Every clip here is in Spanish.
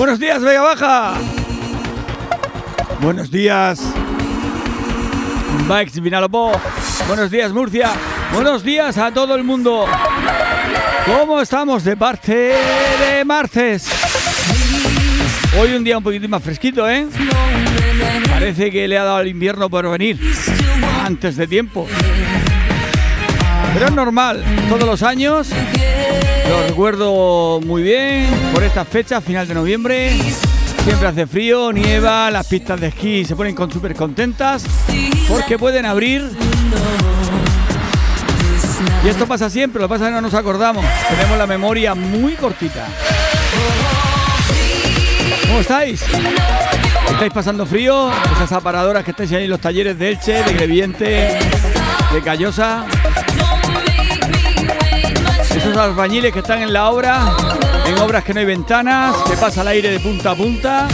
Buenos días, Vega Baja. Buenos días. Bikes Vinalopó. Buenos días, Murcia. Buenos días a todo el mundo. ¿Cómo estamos de parte de martes? Hoy un día un poquito más fresquito, ¿eh? Parece que le ha dado el invierno por venir antes de tiempo. Pero es normal, todos los años lo recuerdo muy bien por estas fechas, final de noviembre. Siempre hace frío, nieva, las pistas de esquí se ponen con súper contentas porque pueden abrir. Y esto pasa siempre, lo que pasa es que no nos acordamos. Tenemos la memoria muy cortita. ¿Cómo estáis? ¿Estáis pasando frío? Esas aparadoras que estáis ahí en los talleres de Elche, de Greviente, de Callosa. Esos albañiles que están en la obra, en obras que no hay ventanas, que pasa el aire de punta a punta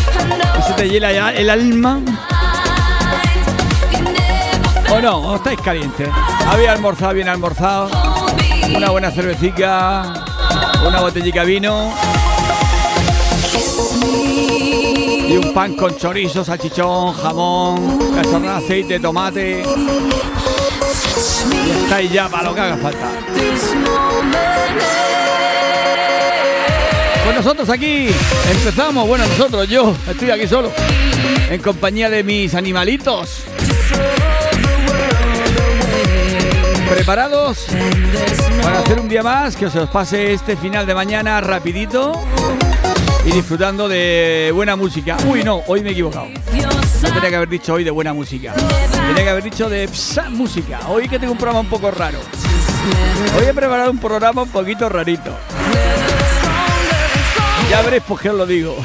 y se te hiela ya el alma. ¿O no? ¿O estáis calientes? Había almorzado, bien almorzado, una buena cervecita, una botellita de vino y un pan con chorizo, salchichón, jamón, cachorra, aceite, tomate. Y estáis ya para lo que haga falta. Pues nosotros aquí empezamos, bueno nosotros, yo estoy aquí solo, en compañía de mis animalitos. ¿Preparados para hacer un día más? Que os pase este final de mañana rapidito y disfrutando de buena música. Uy, no, hoy me he equivocado. No tenía que haber dicho hoy de buena música. Tenía que haber dicho de psa música. Hoy que tengo un programa un poco raro. Hoy he preparado un programa un poquito rarito. Ya veréis por qué os lo digo.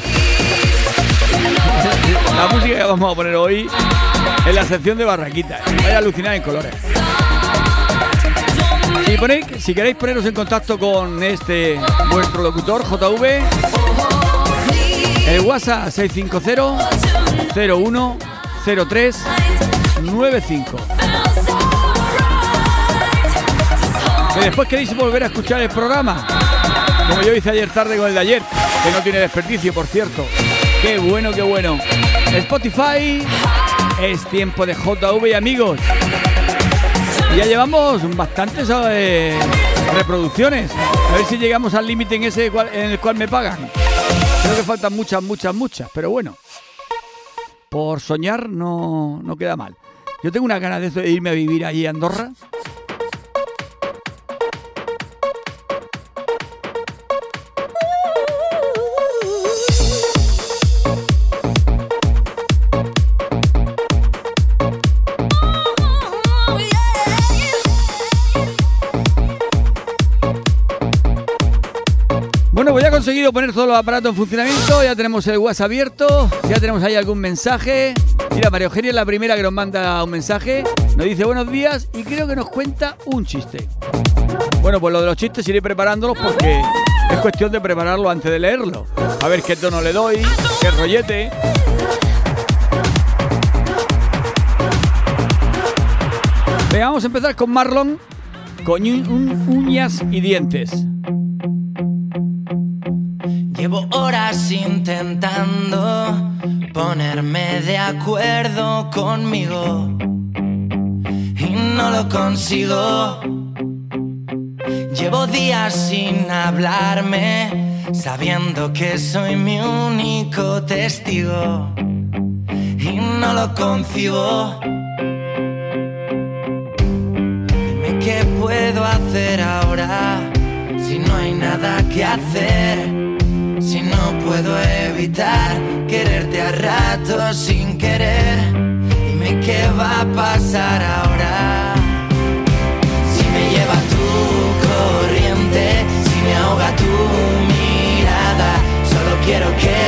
La música que vamos a poner hoy en la sección de barraquitas. Vaya alucinar en colores. Si, ponéis, si queréis poneros en contacto con este vuestro locutor JV, el WhatsApp 650 01 03 95. Que después queréis volver a escuchar el programa, como yo hice ayer tarde con el de ayer, que no tiene desperdicio, por cierto. Qué bueno, qué bueno. Spotify es tiempo de JV amigos. Ya llevamos bastantes eh, reproducciones. A ver si llegamos al límite en ese en el cual me pagan. Creo que faltan muchas, muchas, muchas, pero bueno. Por soñar no, no queda mal. Yo tengo una ganas de, irme a vivir allí a Andorra. Conseguido poner todos los aparatos en funcionamiento, ya tenemos el WhatsApp abierto, ya tenemos ahí algún mensaje. Mira, María Eugenia es la primera que nos manda un mensaje, nos dice buenos días y creo que nos cuenta un chiste. Bueno, pues lo de los chistes iré preparándolos porque es cuestión de prepararlo antes de leerlo. A ver qué tono le doy, qué rollete. Venga, vamos a empezar con Marlon, con uñas y dientes. Llevo horas intentando ponerme de acuerdo conmigo y no lo consigo. Llevo días sin hablarme, sabiendo que soy mi único testigo y no lo concibo. Dime qué puedo hacer ahora si no hay nada que hacer. Si no puedo evitar quererte a rato sin querer, dime qué va a pasar ahora. Si me lleva tu corriente, si me ahoga tu mirada, solo quiero que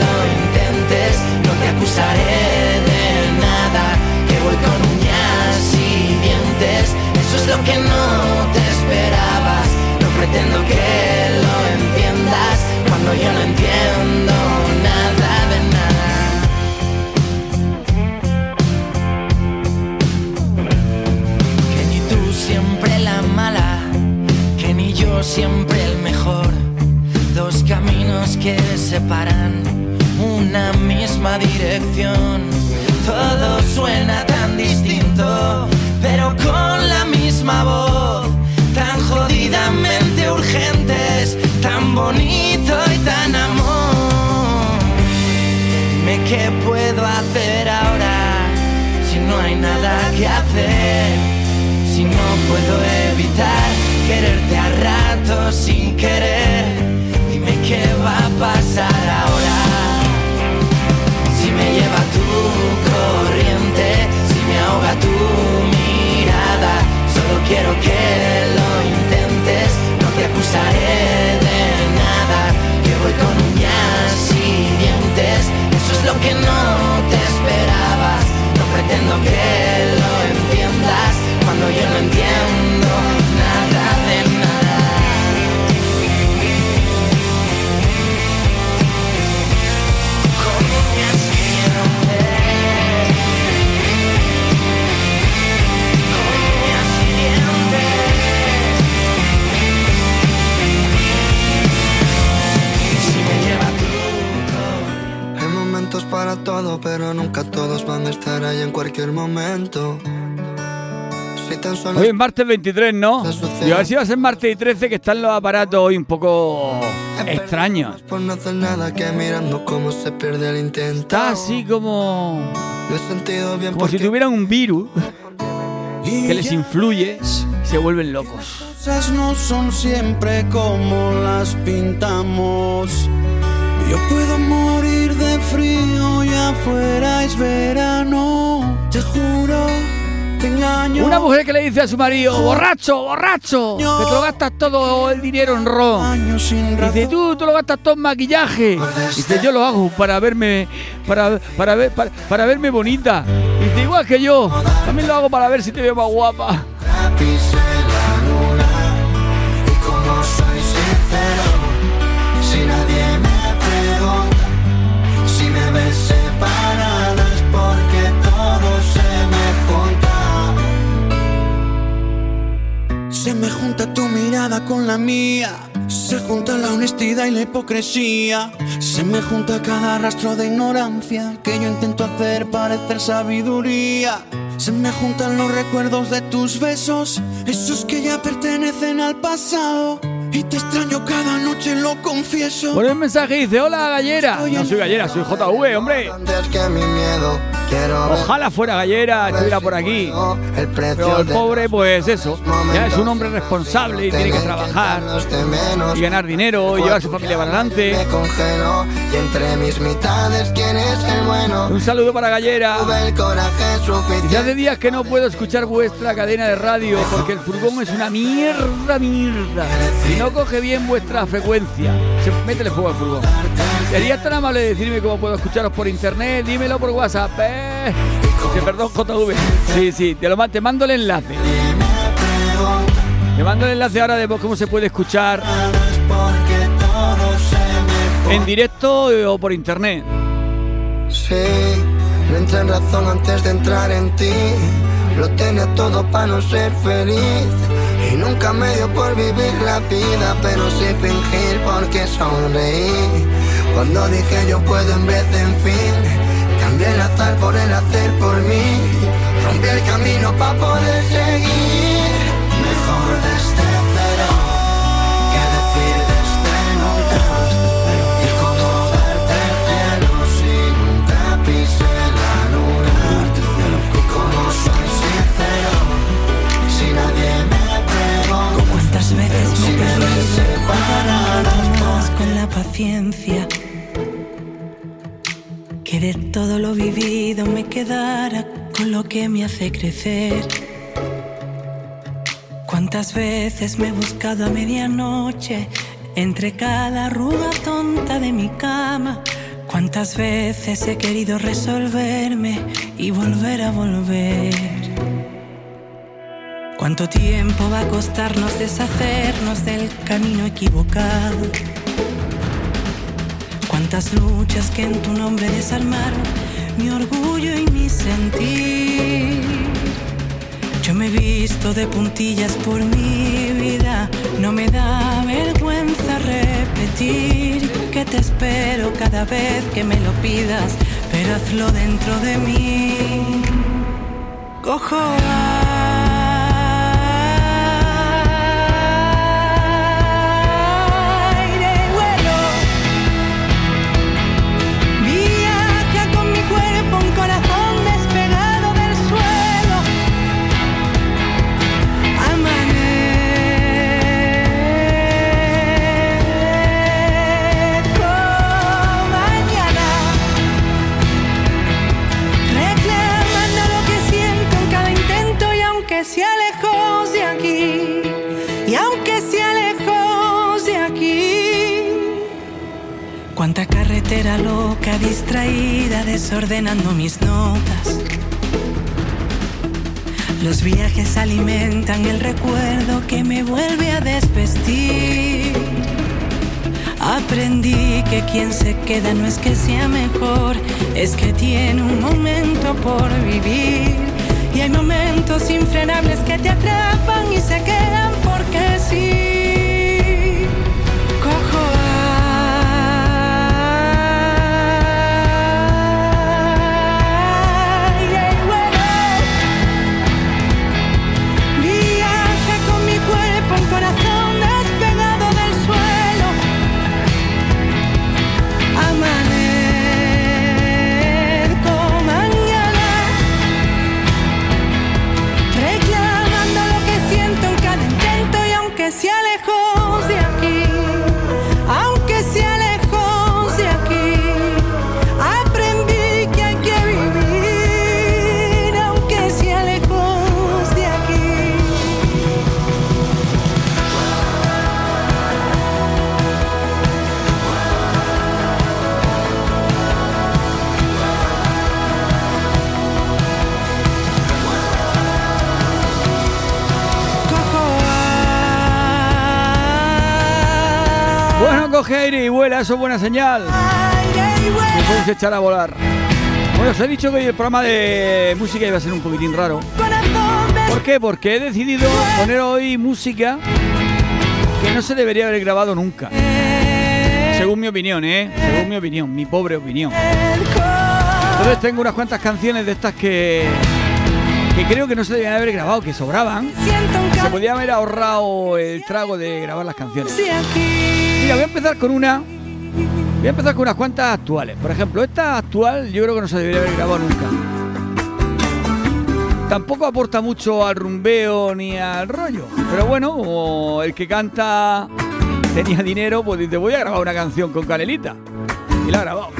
lo intentes, no te acusaré de nada, que voy con uñas y dientes, eso es lo que no te esperabas, no pretendo que lo yo no entiendo nada de nada. Que ni tú siempre la mala, que ni yo siempre el mejor. Dos caminos que separan una misma dirección. Todo suena tan distinto, pero con la misma voz, tan jodidamente urgentes, tan bonito y tan amor. Dime qué puedo hacer ahora si no hay nada que hacer, si no puedo evitar quererte a rato sin querer. Dime qué va a pasar ahora. Si me lleva tu corriente, si me ahoga tu mirada, solo quiero que lo te acusaré de nada, que voy con uñas y dientes, eso es lo que no te esperabas, no pretendo que lo entiendas, cuando yo no entiendo para todo, pero nunca todos van a estar ahí en cualquier momento. Hoy es martes 23, ¿no? Y a ver si va a ser martes y 13, que están los aparatos hoy un poco extraños. por no hacer nada que mirando cómo se pierde el intento. Está así como, como si tuvieran un virus que les influye y se vuelven locos. cosas no son siempre como las pintamos. Yo puedo morir de frío y afuera es verano. Te juro, te engaño. Una mujer que le dice a su marido, borracho, borracho, que te lo gastas todo el dinero en ron. Dice, tú, tú lo gastas todo en maquillaje. Dice, yo lo hago para verme, para, para, ver, para, para verme bonita. Dice, igual que yo, también lo hago para ver si te veo más guapa. Se me junta tu mirada con la mía. Se junta la honestidad y la hipocresía. Se me junta cada rastro de ignorancia que yo intento hacer parecer sabiduría. Se me juntan los recuerdos de tus besos, esos que ya pertenecen al pasado. Y te extraño cada noche, lo confieso. Pone un mensaje y dice, hola gallera. No soy gallera, soy JV, hombre. Antes que mi miedo, Ojalá fuera gallera, estuviera por aquí. El Pero el de pobre, pues eso, ya es un hombre responsable y tiene que trabajar de menos. y ganar dinero y llevar a su familia para adelante. el. Un saludo para Gallera. El Ya hace días que no puedo escuchar vuestra cadena de radio porque el furgón es una mierda, mierda. Y no coge bien vuestra frecuencia. Se métele fuego al furgón. Sería tan amable de decirme cómo puedo escucharos por internet. Dímelo por WhatsApp. Eh. Perdón, JV. Sí, sí, te, lo, ma- te mando el enlace. Te mando el enlace ahora de cómo se puede escuchar en directo eh, o por internet. Sí, no en razón antes de entrar en ti. Lo todo para no ser feliz. Y nunca me dio por vivir la vida, pero sí fingir porque sonreí. Cuando dije yo puedo en vez de en fin, cambié el azar por el hacer por mí. Rompí el camino para poder seguir. Mejor desde con la paciencia? Que de todo lo vivido me quedara con lo que me hace crecer. ¿Cuántas veces me he buscado a medianoche entre cada arruga tonta de mi cama? ¿Cuántas veces he querido resolverme y volver a volver? ¿Cuánto tiempo va a costarnos deshacernos del camino equivocado? ¿Cuántas luchas que en tu nombre desarmaron mi orgullo y mi sentir? Yo me he visto de puntillas por mi vida, no me da vergüenza repetir espero cada vez que me lo pidas, pero hazlo dentro de mí. Cojo Era loca, distraída, desordenando mis notas. Los viajes alimentan el recuerdo que me vuelve a desvestir. Aprendí que quien se queda no es que sea mejor, es que tiene un momento por vivir. Y hay momentos infrenables que te atrapan y se quedan porque sí. Aire y vuela, eso es buena señal. Me puedes echar a volar. Bueno, os he dicho que hoy el programa de música iba a ser un poquitín raro. ¿Por qué? Porque he decidido poner hoy música que no se debería haber grabado nunca. Según mi opinión, ¿eh? Según mi opinión, mi pobre opinión. Entonces tengo unas cuantas canciones de estas que que creo que no se debían haber grabado, que sobraban. Se podía haber ahorrado el trago de grabar las canciones. Mira, voy a empezar con una. Voy a empezar con unas cuantas actuales. Por ejemplo, esta actual yo creo que no se debería haber grabado nunca. Tampoco aporta mucho al rumbeo ni al rollo. Pero bueno, el que canta tenía dinero, pues dice, voy a grabar una canción con Canelita. Y la ha grabado.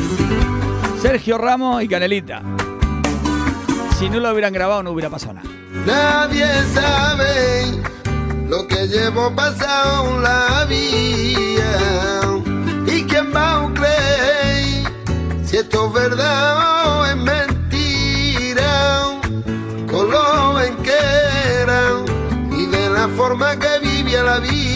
Sergio Ramos y Canelita. Si no lo hubieran grabado no hubiera pasado nada. Nadie sabe lo que llevo pasado la vida. ¿Y quién va a creer si esto es verdad o es mentira? Con lo ven que era y de la forma que vivía la vida.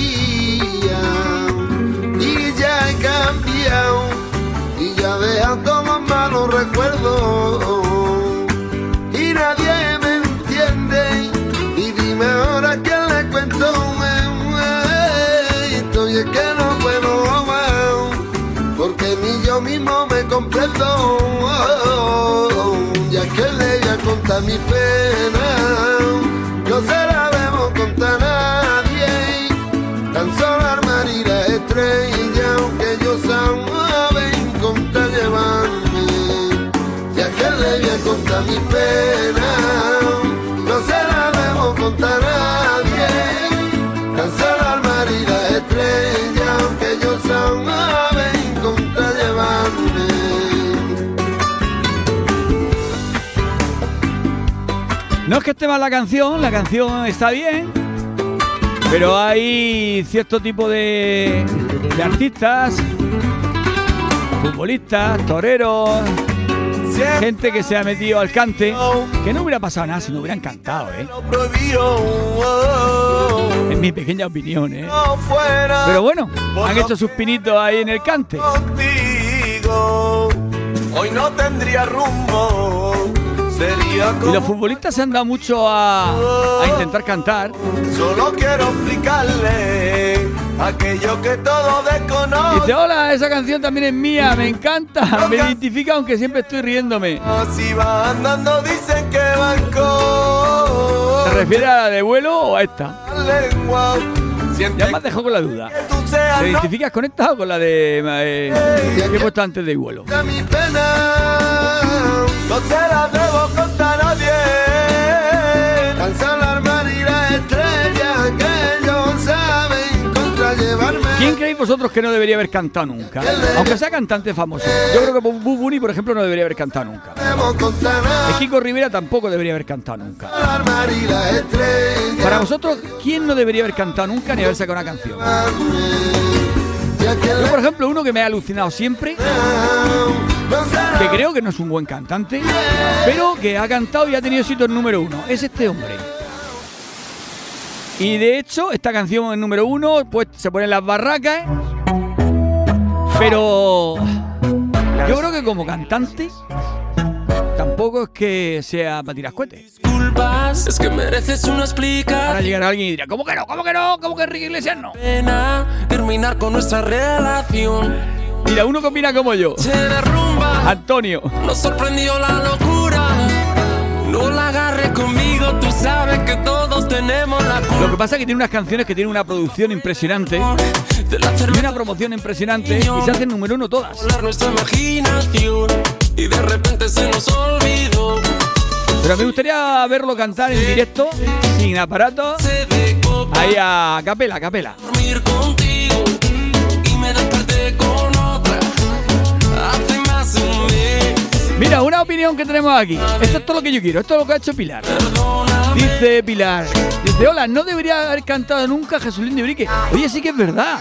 Mi pena, no se la debo contar a nadie. Tan solo armar y la estrella, aunque yo saben contar llevarme. Ya que le voy a mi pena, no se la debo contar a nadie. No es que esté mal la canción, la canción está bien, pero hay cierto tipo de, artistas, futbolistas, toreros, gente que se ha metido al cante, que no hubiera pasado nada si no hubieran cantado, ¿eh? En mi pequeña opinión, ¿eh? Pero bueno, han hecho sus pinitos ahí en el cante. Hoy no tendría rumbo. Y los futbolistas se han dado mucho a, a intentar cantar. Solo quiero explicarle aquello que todo desconoce. Dice, hola, esa canción también es mía, me encanta, me identifica aunque siempre estoy riéndome. Si va andando dicen que van con ¿Te refieres a la de vuelo o a esta? lengua. Ya me has dejado con la duda. ¿Te identificas con esta o con la de eh, que he puesto antes de vuelo? No se la debo contar a nadie. Y la estrella que ellos saben contra llevarme. ¿Quién creéis vosotros que no debería haber cantado nunca? Aunque sea cantante famoso. Yo creo que Boo Bunny, por ejemplo, no debería haber cantado nunca. El Kiko Rivera tampoco debería haber cantado nunca. Para vosotros, ¿quién no debería haber cantado nunca ni haber sacado una canción? Yo, por ejemplo, uno que me ha alucinado siempre, que creo que no es un buen cantante, pero que ha cantado y ha tenido éxito en número uno, es este hombre. Y de hecho, esta canción en número uno, pues se pone en las barracas, ¿eh? pero yo creo que como cantante tampoco es que sea para tirar cohetes. Disculpas, es que mereces una Ahora explicación. llegará alguien y dirá, ¿cómo que no? ¿Cómo que no? ¿Cómo que Enrique Iglesias no? Pena terminar con nuestra relación. Mira, uno que opina como yo. Se derrumba, Antonio. nos sorprendió la locura. No la agarres conmigo, tú sabes que todos tenemos la Lo culpa. que pasa es que tiene unas canciones que tienen una producción impresionante y una promoción impresionante y se hacen número uno todas. nuestra imaginación. Y de repente se nos olvidó. Pero me gustaría verlo cantar en directo, sin aparato, ahí a capela, capela. dormir contigo. Y me desperté con otra. Hace más de un mes. Mira, una opinión que tenemos aquí. Esto es todo lo que yo quiero, esto es lo que ha hecho Pilar. Dice Pilar, dice, hola, no debería haber cantado nunca Jesulín de Urique. Oye, sí que es verdad.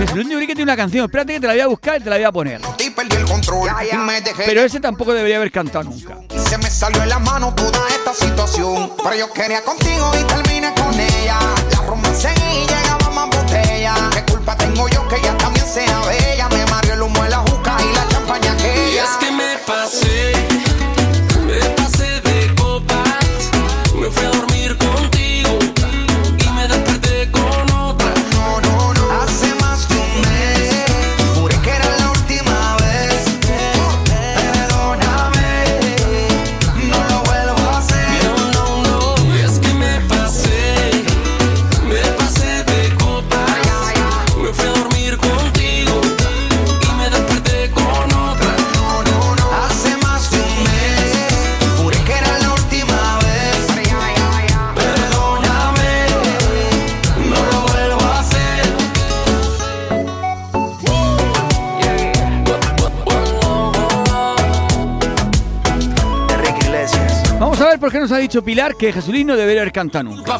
Jesulín de Urique tiene una canción, espérate que te la voy a buscar y te la voy a poner. y y Pero ese tampoco debería haber cantado nunca. se me salió en la mano toda esta situación pero yo quería contigo y terminé con ella la romancé y llegaba más botella qué culpa tengo yo que ella también sea bella me mareó el humo de la juca y la champaña Y aquella es que me pasé, me pasé de copas, me fui a por qué nos ha dicho Pilar que Jesulín no debería haber cantado nunca.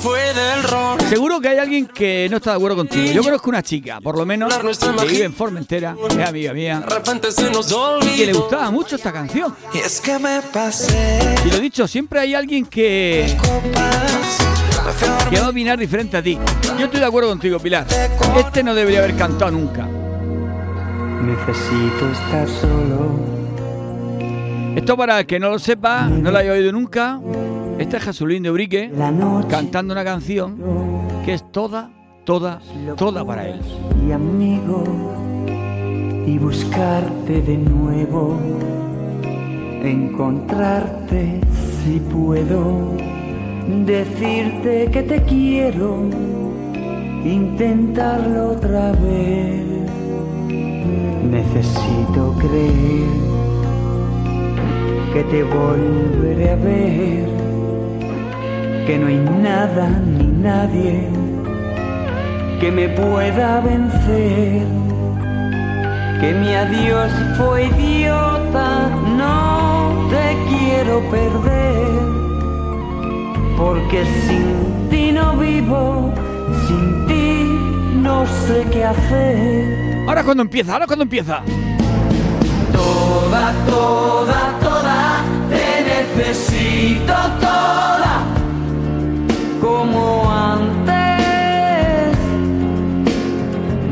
Seguro que hay alguien que no está de acuerdo contigo. Yo conozco una chica, por lo menos, que vive en Formentera, es amiga mía, y que le gustaba mucho esta canción. Y es que me pasé Y lo dicho, siempre hay alguien que, que va a opinar diferente a ti. Yo estoy de acuerdo contigo, Pilar. Este no debería haber cantado nunca. Necesito estar solo. Esto para el que no lo sepa, no lo haya oído nunca. Este es Jesulín de Urique cantando una canción que es toda, toda, toda para él. y amigo y buscarte de nuevo. Encontrarte si puedo. Decirte que te quiero. Intentarlo otra vez. Necesito creer que te volveré a ver, que no hay nada ni nadie que me pueda vencer, que mi adiós fue idiota, no te quiero perder, porque sin ti no vivo, sin ti no sé qué hacer. Ahora cuando empieza, ahora cuando empieza. Toda, toda, necesito toda, como antes.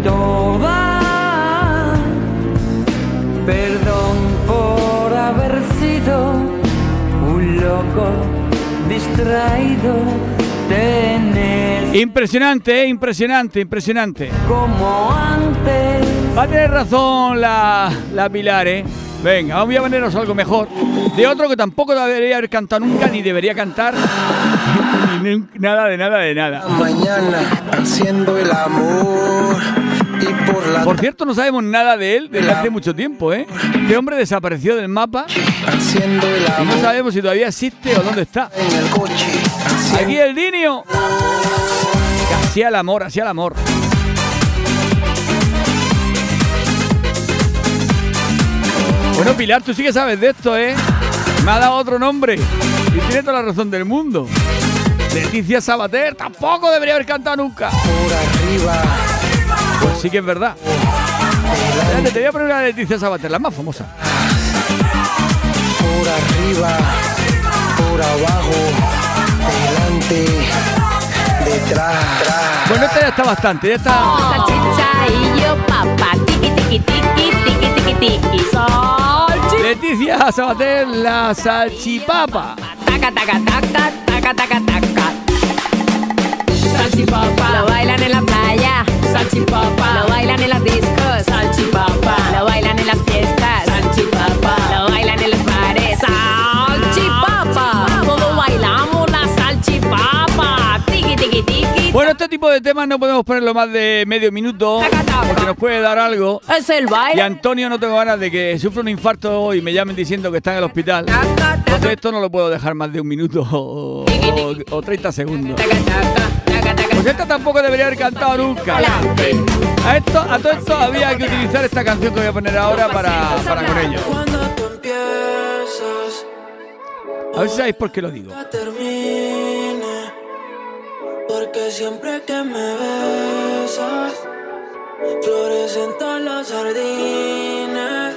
Toda, perdón por haber sido un loco distraído, te necesito Impresionante, ¿eh? impresionante, impresionante. como antes. Va a tener razón la, la Pilar, ¿eh? Venga, vamos a ponernos algo mejor. De otro que tampoco debería haber cantado nunca, ni debería cantar. ni nada de nada de nada. Mañana haciendo el amor y por la Por cierto, no sabemos nada de él desde hace mucho tiempo, ¿eh? Este hombre desapareció del mapa haciendo el y no amor sabemos si todavía existe o dónde está. en el coche. Aquí el. Que Hacía el amor, hacía el amor. Bueno, Pilar, tú sí que sabes de esto, ¿eh? Me ha dado otro nombre. Y tiene toda la razón del mundo. Leticia Sabater tampoco debería haber cantado nunca. Por arriba, Pues sí que es verdad. Te voy a poner una de Leticia Sabater, la más famosa. por arriba, por abajo, delante, detrás. Bueno, esta ya está bastante, ya está. Salchicha Leticia Sabater, la salchipapa. Taca taca taca taca taca taca. Salchipapa. Lo bailan en la playa. Salchipapa. Lo bailan en las discos. De temas no podemos ponerlo más de medio minuto porque nos puede dar algo. Es el Y baile. Antonio no tengo ganas de que sufra un infarto y me llamen diciendo que está en el hospital. Entonces esto no lo puedo dejar más de un minuto o, o- o 30 segundos. Pues esta tampoco debería haber cantado nunca. A, esto, a todo esto había que utilizar esta canción que voy a poner ahora para, para con ello. Cuando tú empiezas, A ver si sabéis por qué lo digo. Porque siempre que me besas, florecen todos los jardines.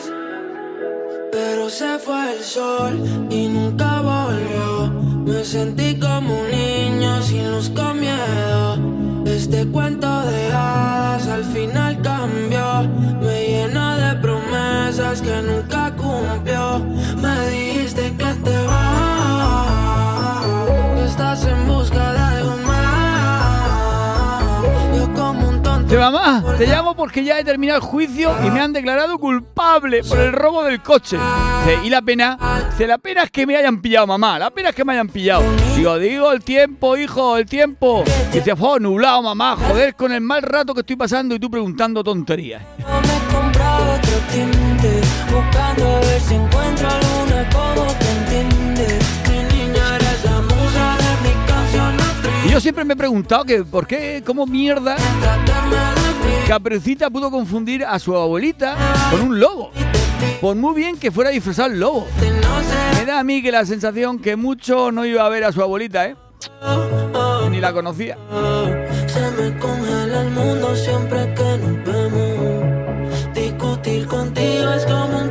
Pero se fue el sol y nunca volvió. Me sentí como un niño sin luz con miedo. Este cuento de hadas al final cambió. Me llenó de promesas que nunca cumplió. Me dijiste Te llamo porque ya he terminado el juicio y me han declarado culpable por el robo del coche. ¿Y la pena? Dice, la pena es que me hayan pillado, mamá. La pena es que me hayan pillado. Digo, digo, el tiempo, hijo, el tiempo. Dice, oh, nublado, mamá. Joder, con el mal rato que estoy pasando y tú preguntando tonterías. Y yo siempre me he preguntado que por qué, cómo mierda Caperucita pudo confundir a su abuelita con un lobo. Por muy bien que fuera disfrazado el lobo. Me da a mí que la sensación que mucho no iba a ver a su abuelita, ¿eh? Ni la conocía. Se me congela el mundo siempre que nos vemos Discutir contigo es como un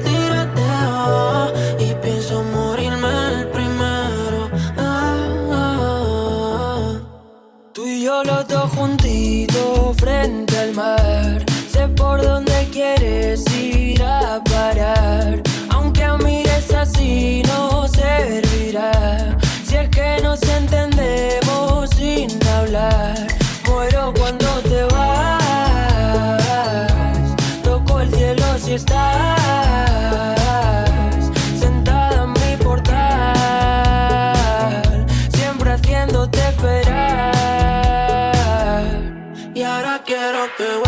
yo los dos juntitos frente al mar. Sé por dónde quieres ir a parar. Aunque mires así no ahora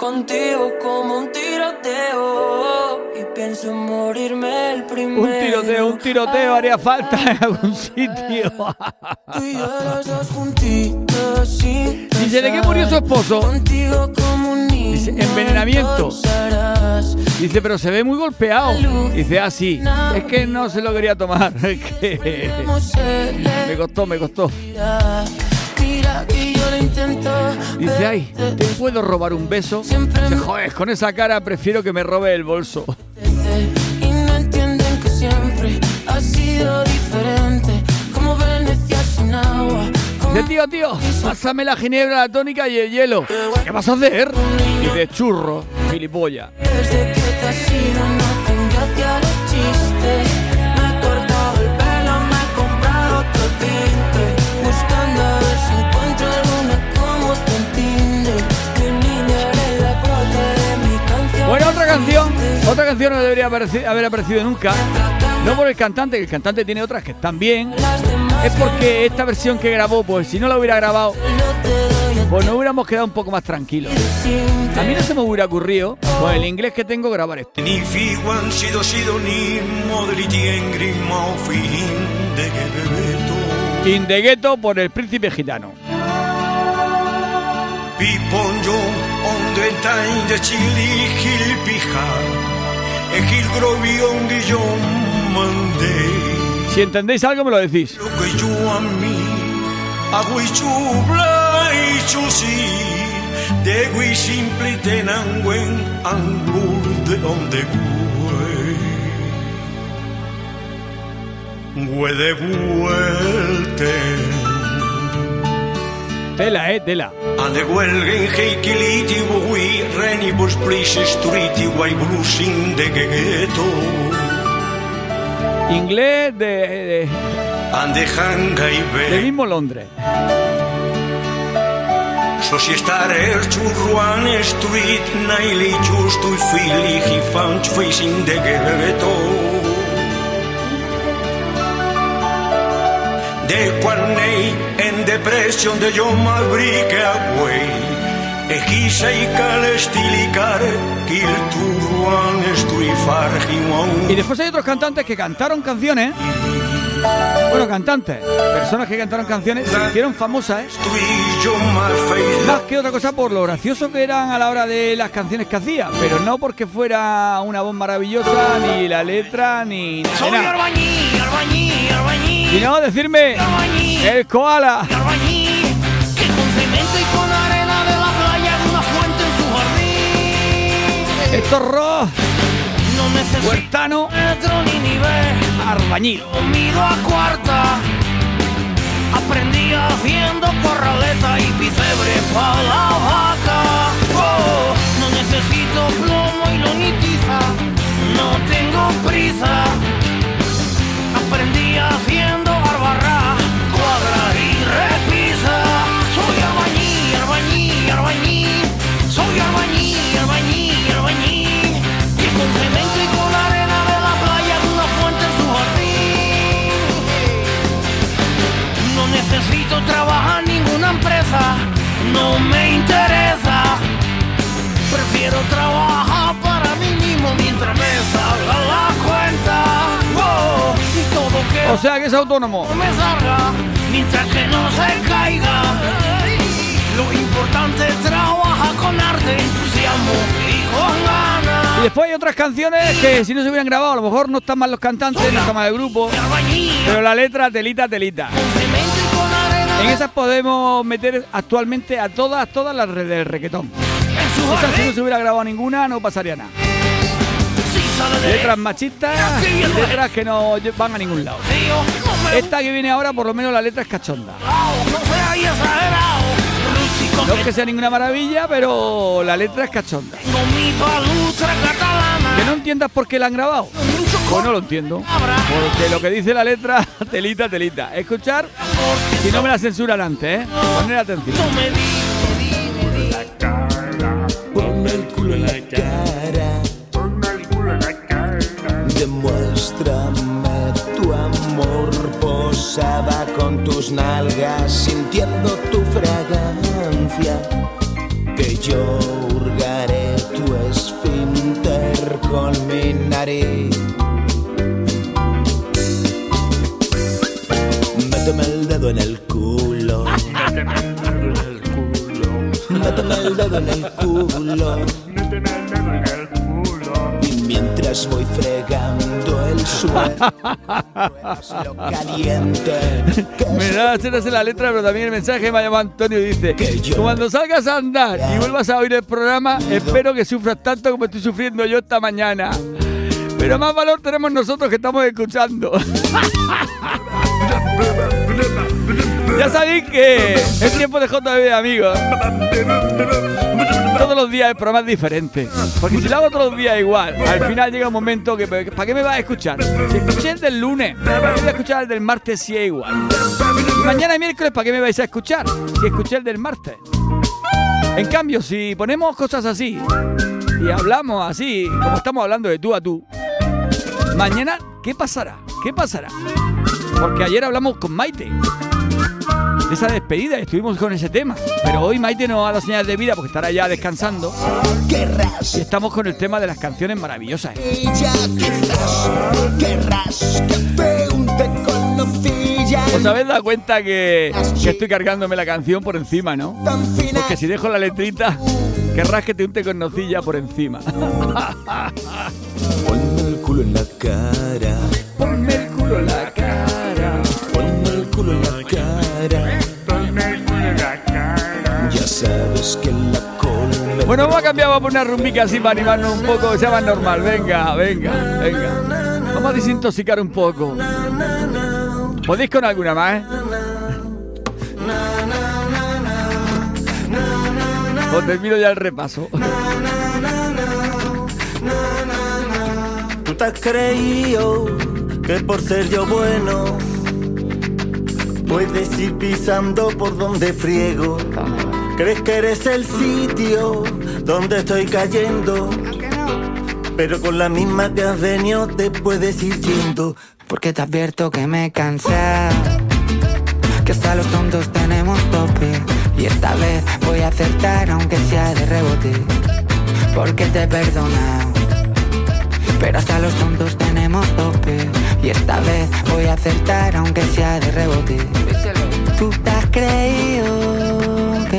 contigo como un tiroteo. Y pienso morirme el primero. Un tiroteo, un tiroteo haría falta en algún sitio. Dice, ¿de qué murió su esposo? Contigo como un niño Dice, envenenamiento. Dice, pero se ve muy golpeado. Dice, ah, sí. Es que no se lo quería tomar. Es que me costó, me costó. Dice, ay, ¿te puedo robar un beso? Dice, joder, con esa cara prefiero que me robe el bolso. Y no entienden que siempre ha sido diferente. Como Venecia sin agua. Dice, tío, tío, pásame la ginebra, la tónica y el hielo. ¿Qué vas a hacer? Dice, churro, gilipollas. Desde que te has ido no tengo canción. Otra canción, no debería haber aparecido nunca. No por el cantante, que el cantante tiene otras que están bien. Es porque esta versión que grabó, pues si no la hubiera grabado, pues nos hubiéramos quedado un poco más tranquilos. A mí no se me hubiera ocurrido, con el inglés que tengo, grabar esto. In the Ghetto por el príncipe gitano. De chili e hil grovion de yo mandé. Si entendéis algo, me lo decís. lo que yo a mí hago y chubla y chusi de gui simple tenangüen de donde güey güey de Tela, eh, tela. Ande huelgen heikiliti bui reni bos please streeti guai blusin de ghetto Inglés de, de- Ande hanga i del mismo Londres. So si star er churruan street naili justo i fili hi found facing de ghetto De quan nei en depression de jo m'abrique away Y después hay otros cantantes que cantaron canciones. Bueno, cantantes, personas que cantaron canciones, se hicieron famosas, ¿eh? Más que otra cosa por lo gracioso que eran a la hora de las canciones que hacía, pero no porque fuera una voz maravillosa, ni la letra, ni nada. Sino decirme el koala. Jardín. Estos ros, No huertano, arbañil. Mido a cuarta. Aprendí haciendo corraleta y picebre para la vaca. Oh, no necesito plomo y lonitiza. No tengo prisa. Aprendí haciendo necesito trabajar en ninguna empresa, no me interesa. Prefiero trabajar para mí mismo mientras me salga la cuenta. Oh, y todo que O sea que es autónomo. no me salga mientras que no se caiga. Lo importante es trabajar con arte, entusiasmo y con ganas. Y después hay otras canciones que si no se hubieran grabado, a lo mejor no están mal los cantantes, no está mal el grupo. Pero la letra, telita, telita. En esas podemos meter actualmente a todas, todas las redes del reggaetón. Esas si no se hubiera grabado ninguna, no pasaría nada. Letras machistas, letras que no van a ningún lado. Esta que viene ahora, por lo menos la letra es cachonda. No rústico No es que sea ninguna maravilla, pero la letra es cachonda. No entiendas por qué la han grabado. Pues no lo entiendo. Porque lo que dice la letra, telita, telita. Escuchar, si no me la censuran antes, ¿eh? Poner atención. Ponme el culo en la cara. Demuéstrame tu amor posada con tus nalgas, sintiendo tu fragancia. Que yo Méteme el dedo en el culo. Méteme el dedo en el culo. Y mientras voy fregando el suelo, lo caliente. Me da hacerse la letra, pero también el mensaje me ha llamado Antonio y dice: Cuando salgas a andar y vuelvas a oír el programa, espero que sufras tanto como estoy sufriendo yo esta mañana. Pero más valor tenemos nosotros que estamos escuchando. ya sabéis que es tiempo de JB, amigos. Todos los días el programa es diferente. Porque si lo hago todos los días igual, al final llega un momento que ¿para qué me vas a escuchar? Si escuché el del lunes, ¿para qué voy a escuchar el del martes si es igual? Y mañana miércoles, ¿para qué me vais a escuchar? Si escuché el del martes. En cambio, si ponemos cosas así y hablamos así, como estamos hablando de tú a tú, mañana, ¿qué pasará? ¿Qué pasará? Porque ayer hablamos con Maite. De esa despedida, estuvimos con ese tema. Pero hoy Maite no da las señales de vida porque estará ya descansando. Y estamos con el tema de las canciones maravillosas. Ella quizás querrás que pregunte con nocilla. ¿Os habéis dado cuenta que, que estoy cargándome la canción por encima, no? Porque si dejo la letrita, querrás que te unte con nocilla por encima. Ponme el culo en la cara. Ponme el culo en la cara. Ponme el culo en la cara. Bueno, vamos a cambiar, vamos a poner una rumbica así para animarnos un poco, que sea más normal. Venga, venga, venga. Vamos a desintoxicar un poco. ¿Podéis con alguna más? eh? Os termino ya el repaso. Tú te has creído que por ser yo bueno puedes ir pisando por donde friego. Crees que eres el sitio donde estoy cayendo. Pero con la misma que has venido te puedes ir yendo. Porque te advierto que me he cansado Que hasta los tontos tenemos tope. Y esta vez voy a acertar aunque sea de rebote Porque te he perdonado. Pero hasta los tontos tenemos tope. Y esta vez voy a acertar aunque sea de rebote. Tú te has creído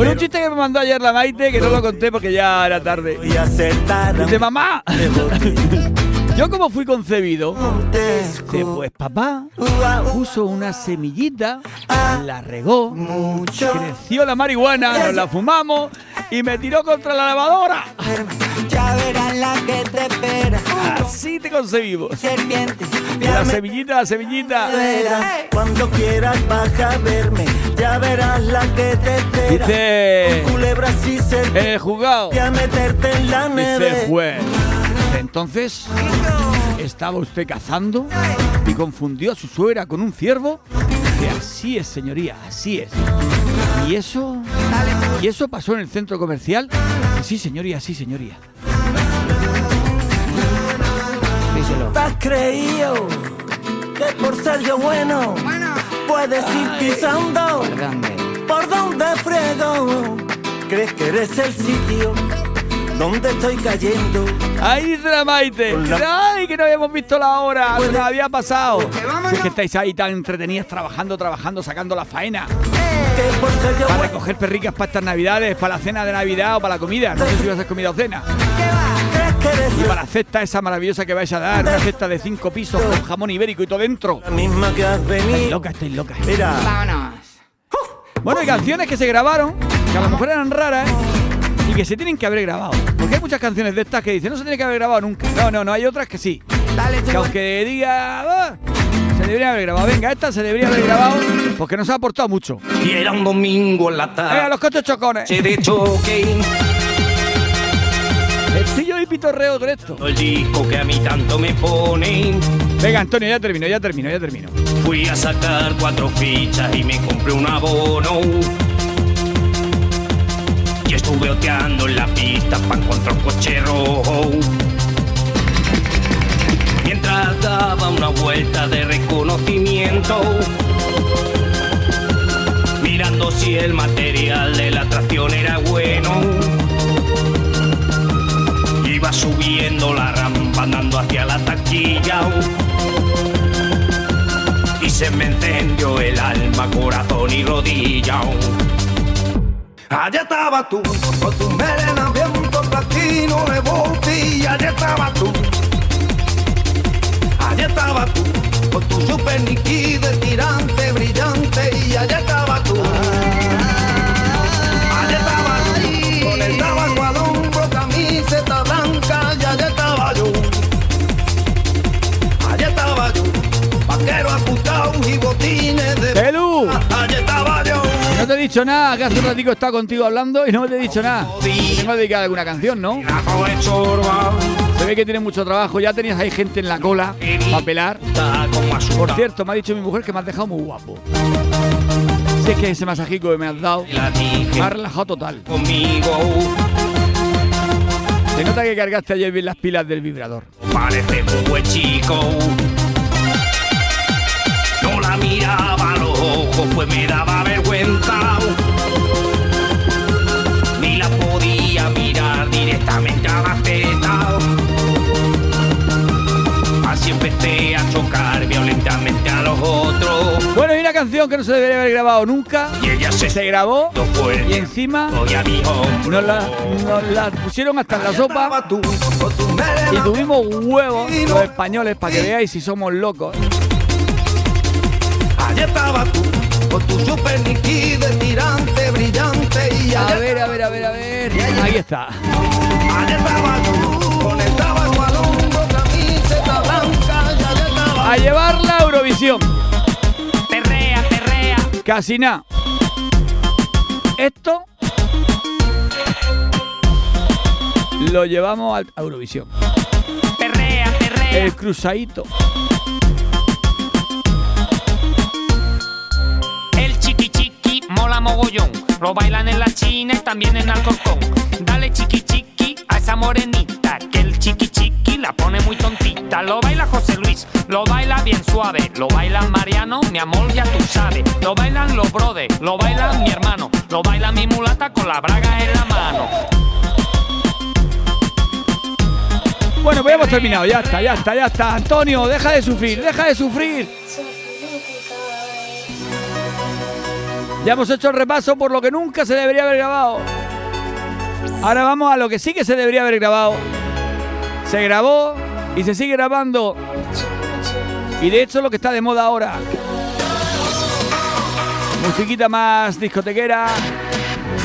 Bueno, un chiste que me mandó ayer la Maite, que no lo conté porque ya era tarde. Dice, mamá, yo como fui concebido, dice, pues papá puso una semillita, la regó, creció la marihuana, nos la fumamos y me tiró contra la lavadora. Ya verás la que te espera. Así te concebimos. Serpiente, La semillita, la semillita. Cuando quieras baja a verme, ya verás la que te espera. Dice Culebra si se en el juzgado, y a meterte en la dice el Entonces, ¿estaba usted cazando y confundió a su suegra con un ciervo? Que así es, señoría, así es. ¿Y eso? ¿Y eso pasó en el centro comercial? Sí, señoría, sí, señoría. díselo. ¿Te has creído que por ser yo bueno puedes ir pisando ¿Por dónde? por donde frego? ¿Crees que eres el sitio donde estoy cayendo? Ahí dice la Maite. La- ¡Ay, que no habíamos visto la hora! Nos había pasado. Si es que estáis ahí tan entretenidas trabajando, trabajando, sacando la faena. Yo Para recoger perricas para estas navidades, para la cena de Navidad o para la comida. No sé si vas a hacer comida o cena. Y para la cesta esa maravillosa que vais a dar, una cesta de cinco pisos con jamón ibérico y todo dentro. la misma que has Estáis venido. locas, estáis locas. Mira, Vámonos. Bueno, hay canciones que se grabaron, que a lo mejor eran raras y que se tienen que haber grabado. Porque hay muchas canciones de estas que dicen no se tiene que haber grabado nunca. No, no, no, hay otras que sí. Dale, Que aunque diga, "Ah", se debería haber grabado. Venga, esta se debería haber grabado porque nos ha aportado mucho. Y era un domingo en la Venga, tarde los coches chocones. de choque. Estillo y pitorreo con esto. El disco que a mí tanto me pone. Venga, Antonio, ya termino, ya termino, ya termino. Fui a sacar cuatro fichas y me compré un abono. Estuve oteando la pista para encontrar un coche rojo. Mientras daba una vuelta de reconocimiento, mirando si el material de la tracción era bueno. Iba subiendo la rampa andando hacia la taquilla y se me encendió el alma, corazón y rodilla. Allá estaba tú, con tu melena viento platino de botella, allá estaba tú. Allá estaba tú, con tu super Niki de tirante brillante y allá estaba tú. Allá estaba tú, con el tabaco te he dicho nada, que hace un ratico estaba contigo hablando y no te he dicho nada. Tengo que dedicar alguna canción, ¿no? Se ve que tiene mucho trabajo, ya tenías ahí gente en la cola para pelar. Por cierto, me ha dicho mi mujer que me has dejado muy guapo. Si es que ese masajico que me has dado me ha relajado total. Se nota que cargaste ayer bien las pilas del vibrador. parece un buen chico. La miraba a los ojos, pues me daba vergüenza. Ni la podía mirar directamente a la teta. Así empecé a chocar violentamente a los otros. Bueno, hay una canción que no se debería haber grabado nunca. Y ella se Se grabó y encima nos la, nos la pusieron hasta en la sopa y tuvimos huevos los españoles para que veáis si somos locos. Estaba tú, con tu super de tirante brillante y A ver, a ver, a ver, a ver. Ahí está. Allá estaba tú, con el tabaco al hombro, camiseta blanca y allá estaba A llevarla a Eurovisión. Perrea, perrea. Casi nada. Esto lo llevamos al- a Eurovisión. Perrea, perrea. El cruzadito. Lo bailan en la China y también en Alcorcón. Dale chiqui chiqui a esa morenita. Que el chiqui chiqui la pone muy tontita. Lo baila José Luis, lo baila bien suave. Lo baila Mariano, mi amor, ya tú sabes. Lo bailan los brothers, lo baila mi hermano. Lo baila mi mulata con la braga en la mano. Bueno, pues hemos terminado. Ya está, ya está, ya está. Antonio, deja de sufrir, deja de sufrir. Ya hemos hecho el repaso por lo que nunca se debería haber grabado. Ahora vamos a lo que sí que se debería haber grabado. Se grabó y se sigue grabando. Y de hecho lo que está de moda ahora. Musiquita más discotequera,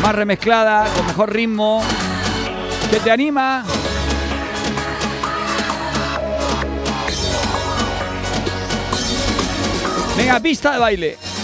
más remezclada, con mejor ritmo, que te anima. Venga, pista de baile.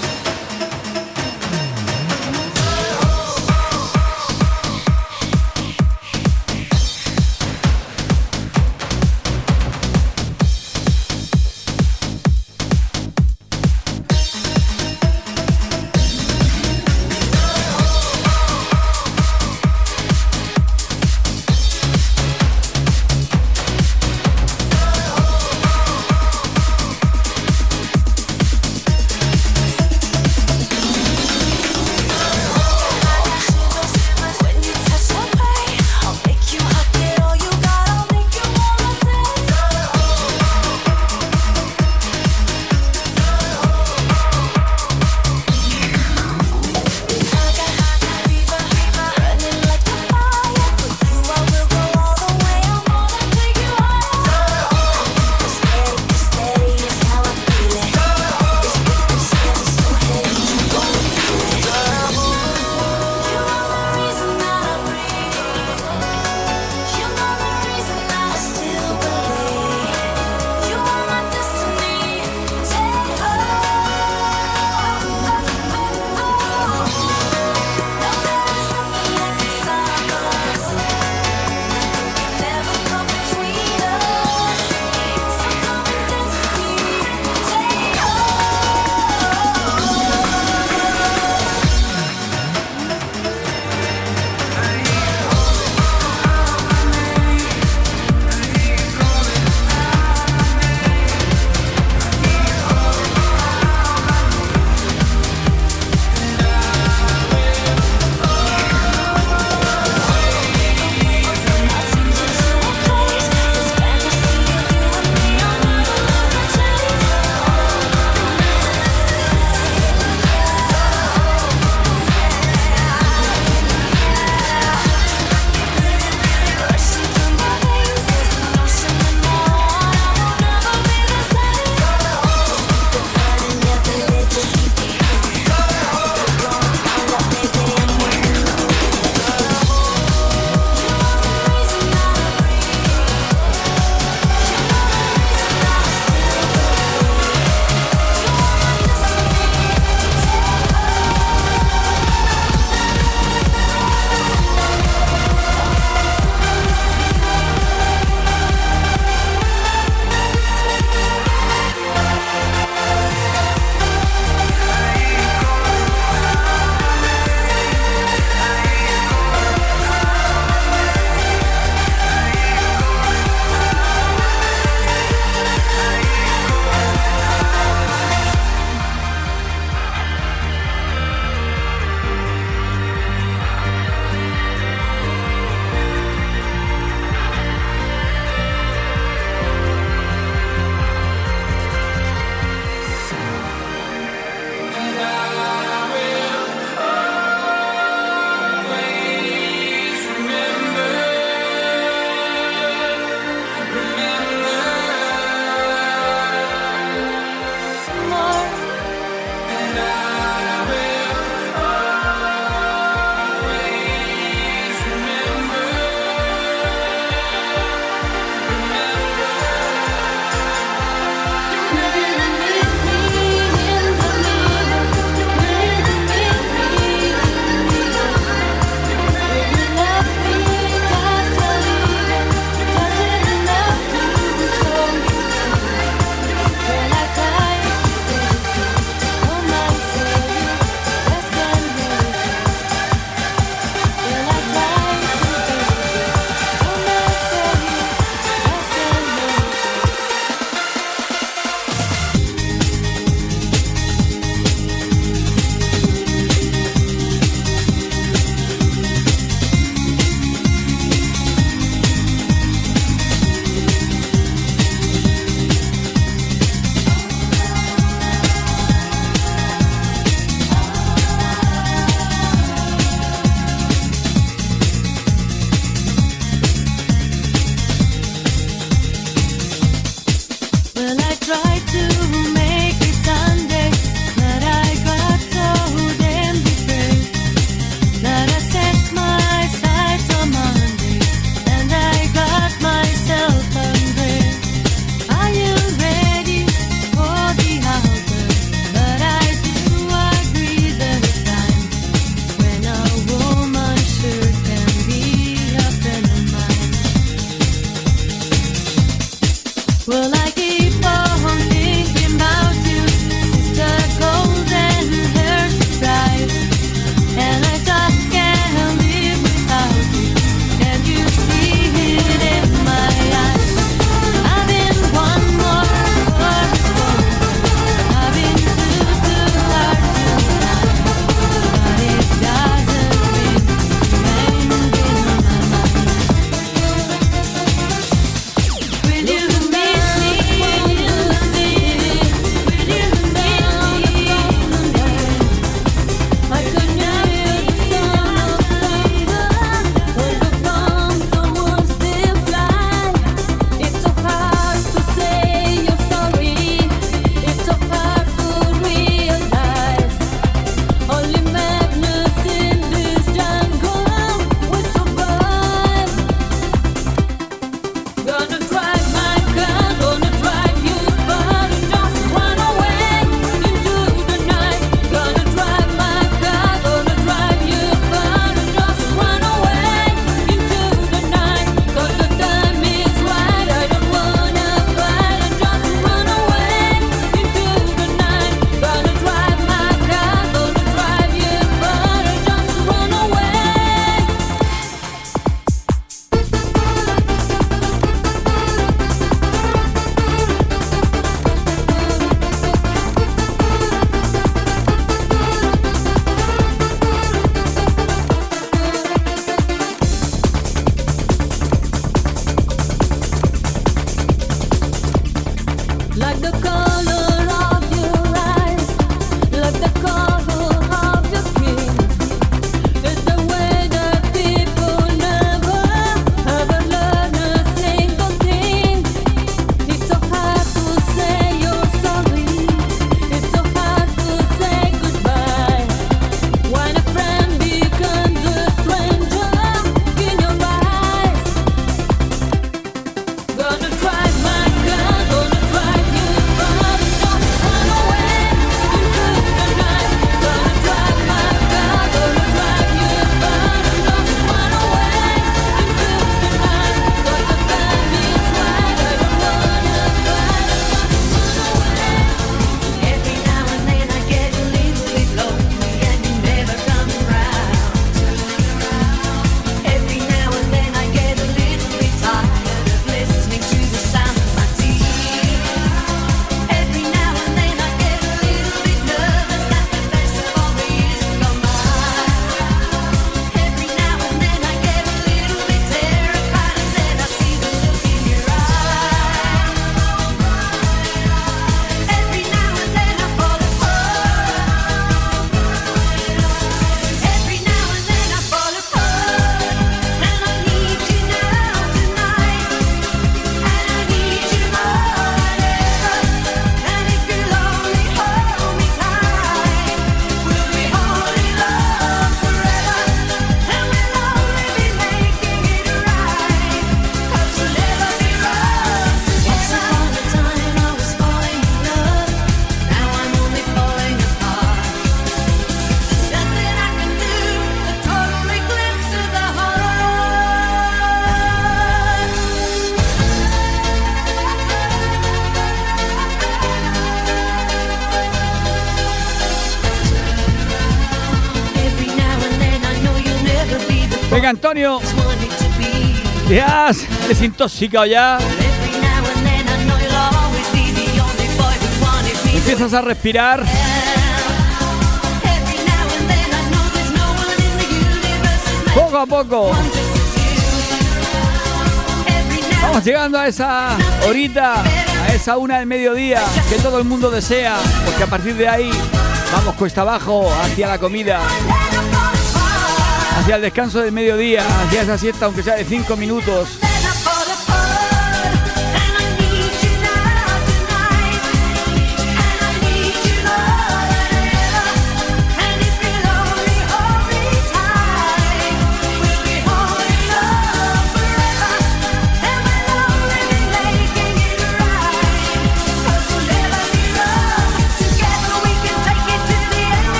Antonio. Ya, desintoxicado ya. Empiezas a respirar. Poco a poco. Vamos llegando a esa horita, a esa una del mediodía que todo el mundo desea, porque a partir de ahí vamos cuesta abajo hacia la comida, hacia el descanso del mediodía, hacia esa siesta, aunque sea de cinco minutos.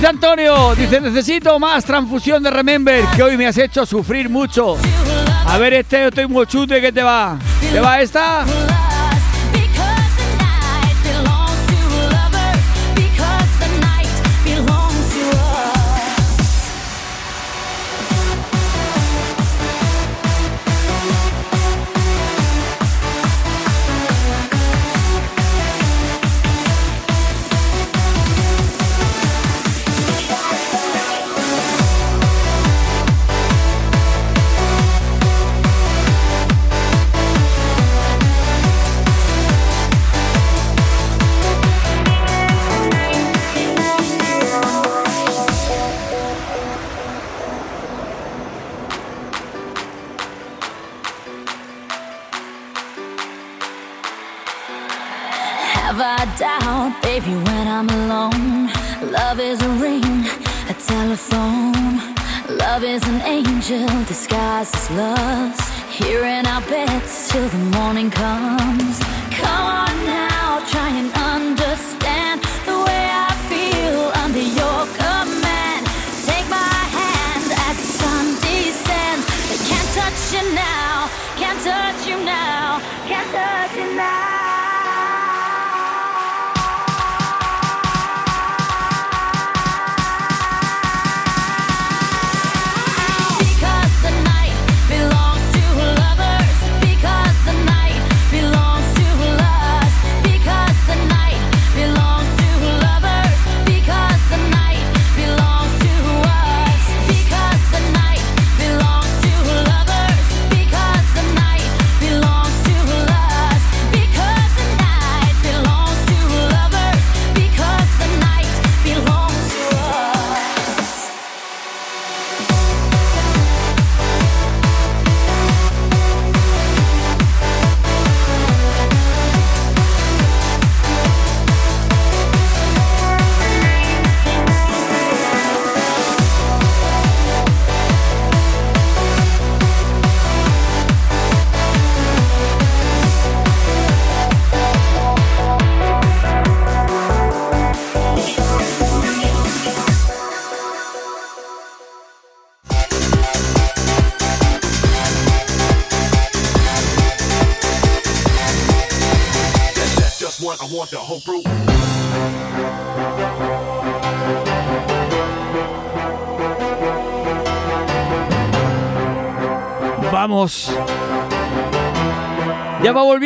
Dice Antonio, dice necesito más transfusión de Remember, que hoy me has hecho sufrir mucho. A ver este, estoy muy chute, ¿qué te va? ¿Te va esta?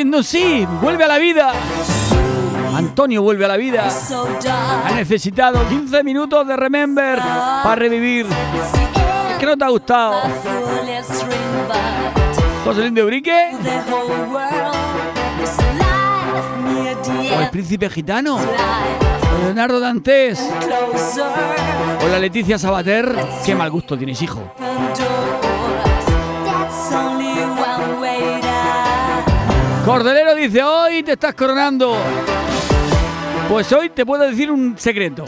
Volviendo, sí, vuelve a la vida. Antonio vuelve a la vida. Ha necesitado 15 minutos de Remember para revivir. Es que no te ha gustado. José de Urique. O el príncipe gitano. O Leonardo Dantes. O la Leticia Sabater. Qué mal gusto tienes, hijo. Cordelero dice, hoy te estás coronando. Pues hoy te puedo decir un secreto.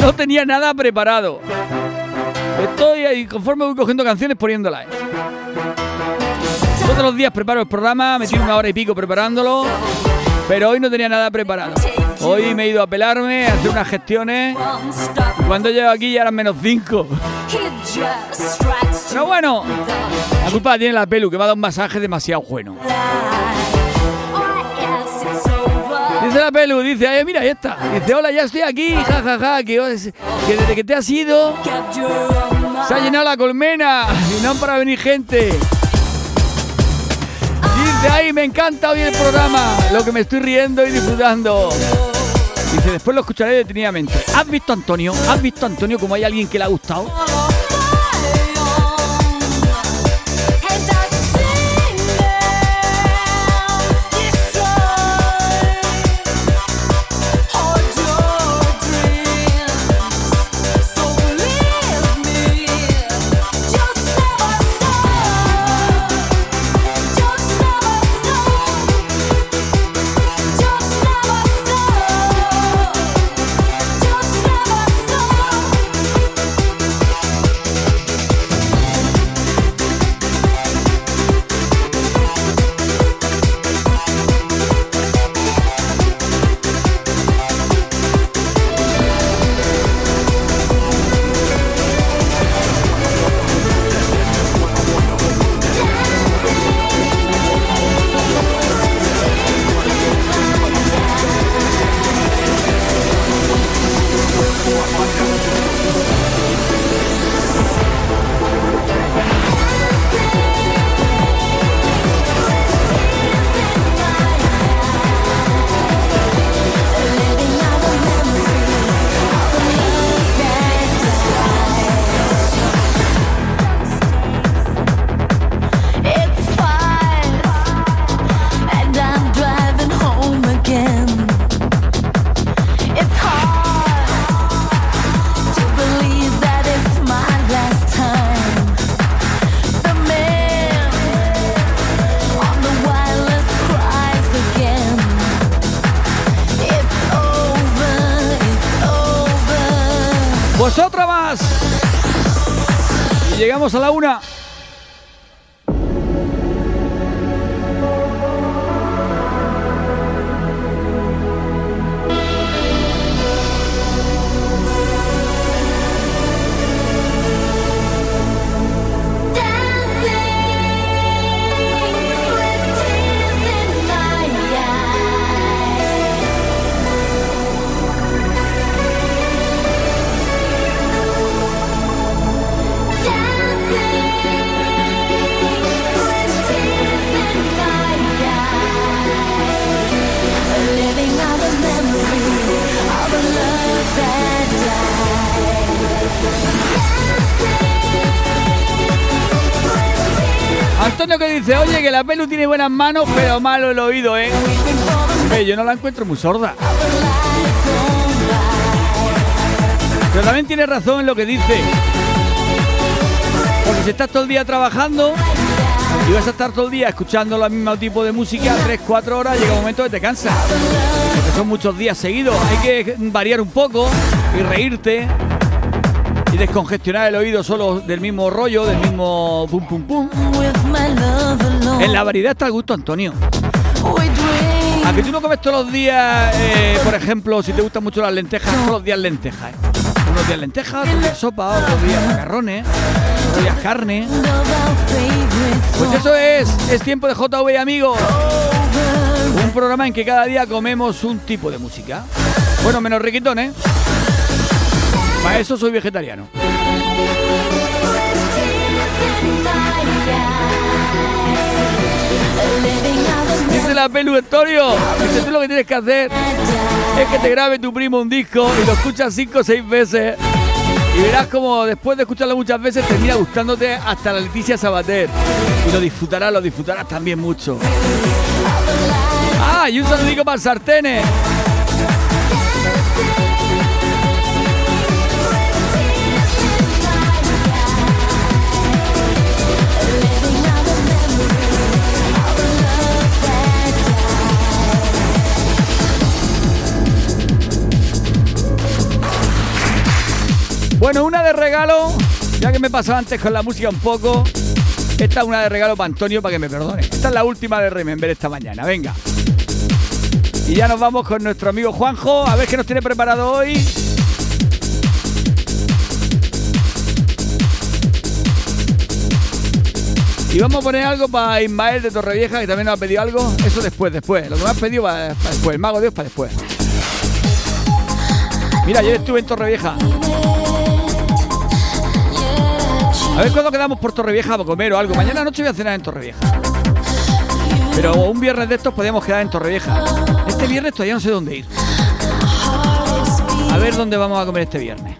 No tenía nada preparado. Estoy ahí, conforme voy cogiendo canciones, poniéndolas. Todos los días preparo el programa, me tiro una hora y pico preparándolo, pero hoy no tenía nada preparado. Hoy me he ido a pelarme, a hacer unas gestiones. Cuando llego aquí ya eran menos 5. Pero bueno, la culpa tiene la pelu, que me ha dado un masaje demasiado bueno. Dice la pelu, dice, mira, ahí está. Dice, hola, ya estoy aquí, jajaja, que, os- que desde que te has ido se ha llenado la colmena y no para venir gente. Dice, ay, me encanta hoy el programa, lo que me estoy riendo y disfrutando. Dice, después lo escucharé detenidamente. ¿Has visto a Antonio? ¿Has visto a Antonio como hay alguien que le ha gustado? Antonio que dice, oye, que la pelu tiene buenas manos, pero malo el oído, ¿eh? Yo no la encuentro muy sorda. Pero también tiene razón en lo que dice. Porque si estás todo el día trabajando y vas a estar todo el día escuchando el mismo tipo de música, 3-4 horas, llega un momento que te cansas. Porque son muchos días seguidos. Hay que variar un poco y reírte descongestionar el oído solo del mismo rollo, del mismo pum pum pum. En la variedad está el gusto, Antonio. A que tú no comes todos los días, eh, por ejemplo, si te gustan mucho las lentejas, todos los días lentejas. ¿eh? Unos días lentejas, otros días sopa, otros días macarrones, otros días carne. Pues eso es, es tiempo de JV amigos. Un programa en que cada día comemos un tipo de música. Bueno, menos riquitones. Para eso soy vegetariano. Dice la pelu Antonio, dice tú lo que tienes que hacer es que te grabe tu primo un disco y lo escuchas cinco o seis veces y verás como después de escucharlo muchas veces termina gustándote hasta la Leticia Sabater. Y lo disfrutarás, lo disfrutarás también mucho. Ah, y un saludico para el Bueno, una de regalo, ya que me pasó antes con la música un poco. Esta es una de regalo para Antonio para que me perdone. Esta es la última de Remember esta mañana, venga. Y ya nos vamos con nuestro amigo Juanjo, a ver qué nos tiene preparado hoy. Y vamos a poner algo para Ismael de Torrevieja, que también nos ha pedido algo. Eso después, después. Lo que me has pedido para, después. Mago Dios para después. Mira, ayer estuve en Torrevieja. A ver cuándo quedamos por Torrevieja para comer o algo. Mañana noche voy a cenar en Torrevieja. Pero un viernes de estos podemos quedar en Torrevieja. Este viernes todavía no sé dónde ir. A ver dónde vamos a comer este viernes.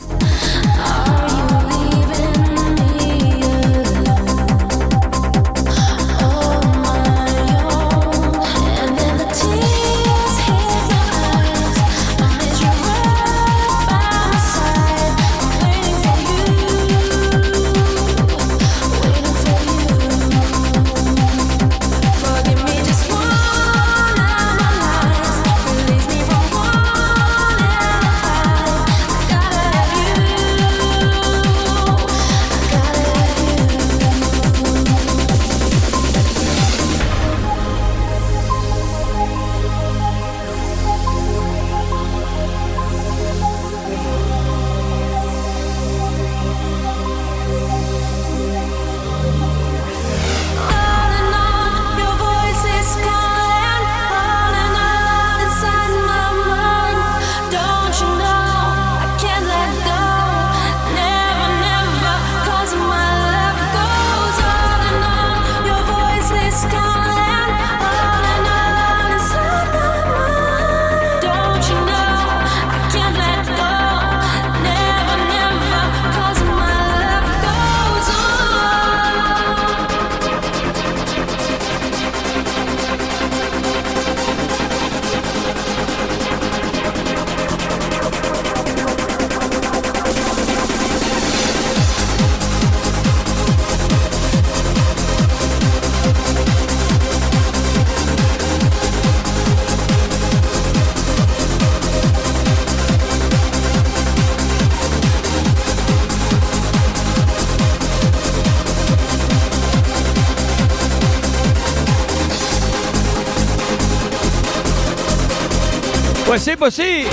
Pues sí.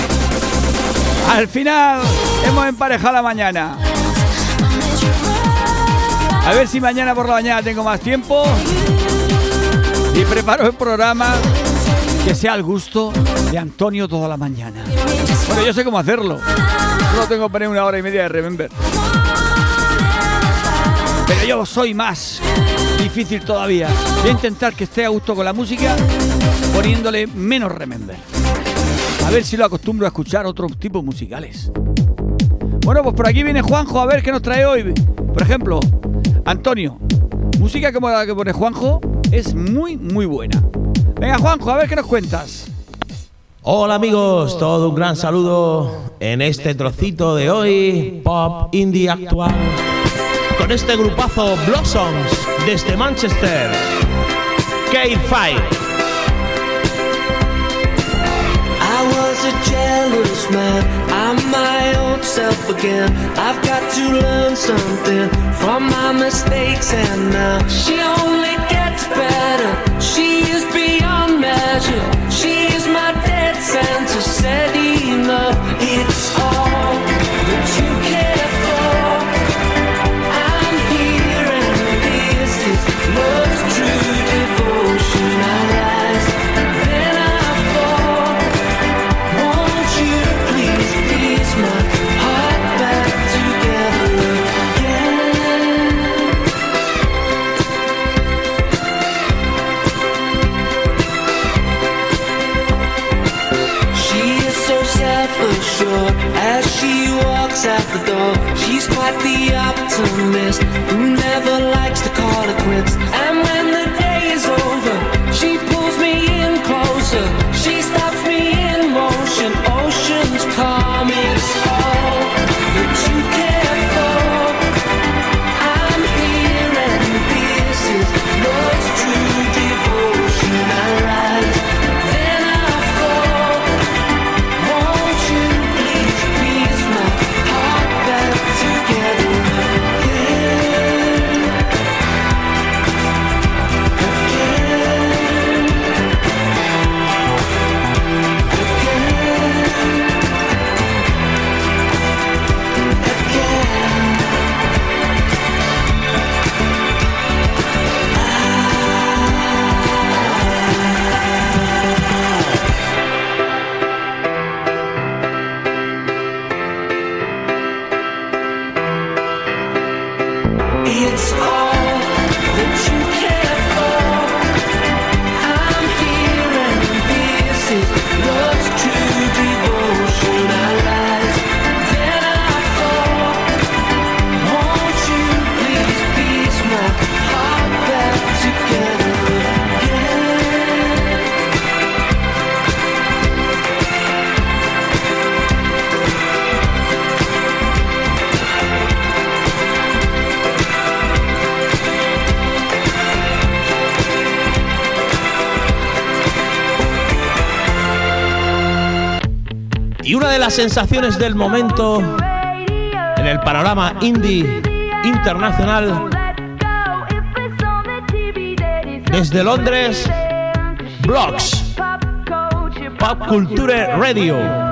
Al final hemos emparejado la mañana. A ver si mañana por la mañana tengo más tiempo y preparo el programa que sea al gusto de Antonio toda la mañana. Bueno, yo sé cómo hacerlo. Solo tengo que poner una hora y media de Remember. Pero yo soy más difícil todavía. Voy a intentar que esté a gusto con la música poniéndole menos Remember. A ver si lo acostumbro a escuchar otros tipos musicales. Bueno, pues por aquí viene Juanjo a ver qué nos trae hoy. Por ejemplo, Antonio, música como la que pone Juanjo es muy, muy buena. Venga, Juanjo, a ver qué nos cuentas. Hola amigos, todo un gran saludo en este trocito de hoy, pop indie actual, con este grupazo Blossoms desde Manchester, K5. Was a jealous man. I'm my old self again. I've got to learn something from my mistakes, and now she only gets better. She is beyond measure. She is my dead center. Said enough. It's all optimist who never likes to call it quits. las sensaciones del momento en el panorama indie internacional. Desde Londres, Blocks, Pop Culture Radio.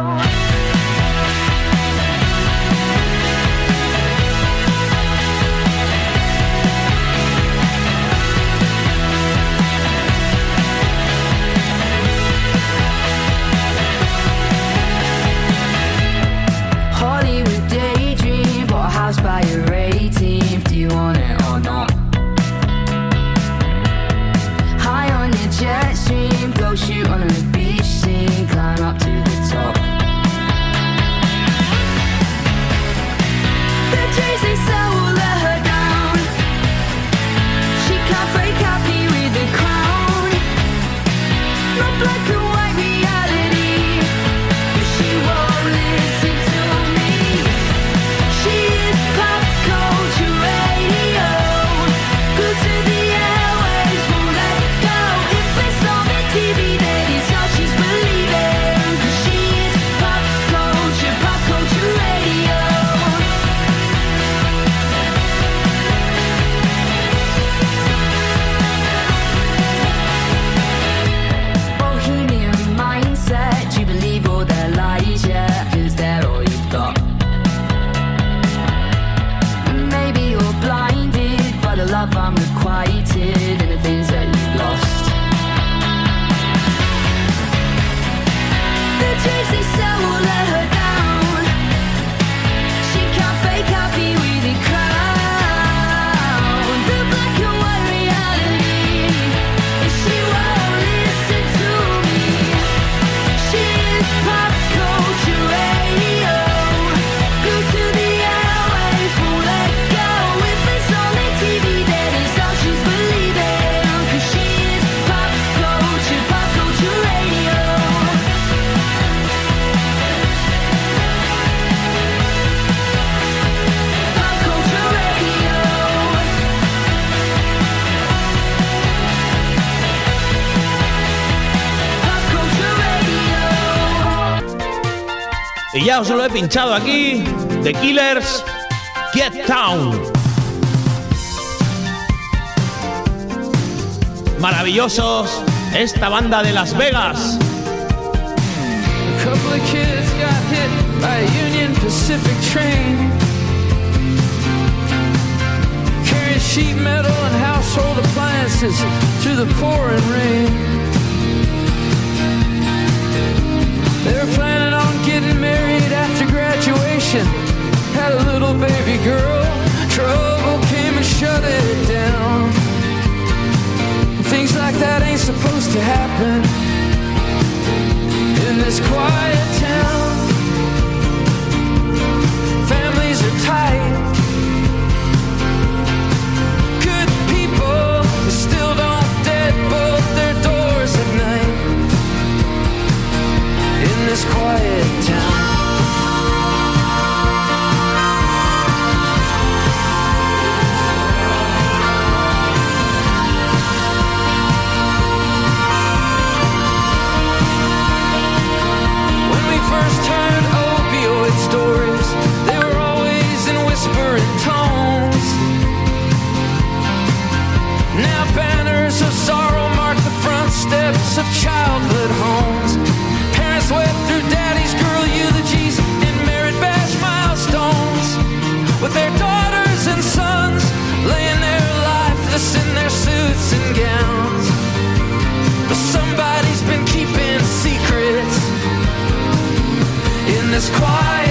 ya os lo he pinchado aquí. The Killers, Get Down. Maravillosos, esta banda de Las Vegas. A couple of kids got hit by a Union Pacific train. Carrying sheet metal and household appliances through the pouring rain. getting married after graduation. Had a little baby girl, trouble came and shut it down. Things like that ain't supposed to happen in this quiet town. this quiet town. When we first heard opioid stories, they were always in whispering tones. Now banners of sorrow mark the front steps of childhood homes. Parents wept through daddy's girl eulogies and merit badge milestones. With their daughters and sons laying their lifeless in their suits and gowns. But somebody's been keeping secrets in this quiet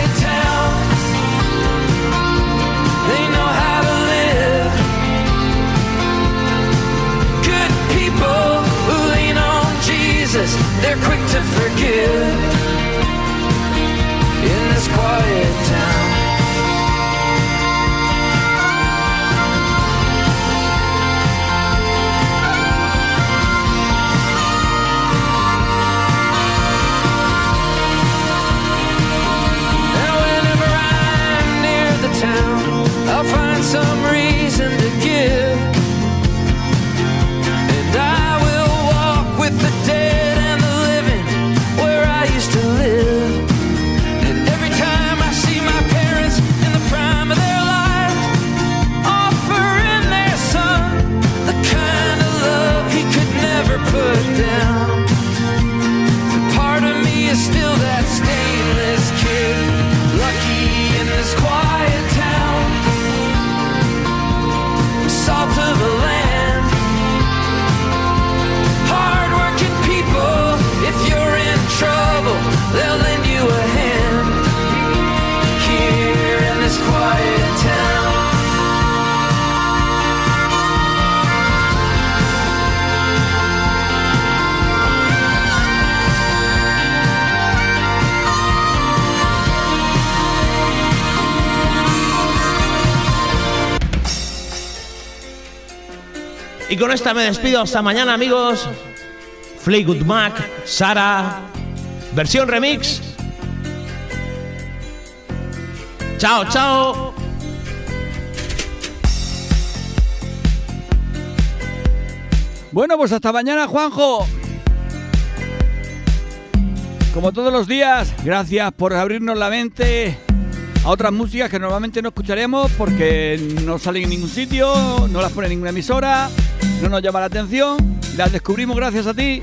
they're quick to forgive. In this quiet town. Y con esta me despido. Hasta mañana, amigos. Fleetwood Mac, Sara, versión remix. Chao, chao. Bueno, pues hasta mañana, Juanjo. Como todos los días, gracias por abrirnos la mente a otras músicas que normalmente no escucharemos porque no salen en ningún sitio, no las pone ninguna emisora, no nos llama la atención. Las descubrimos gracias a ti.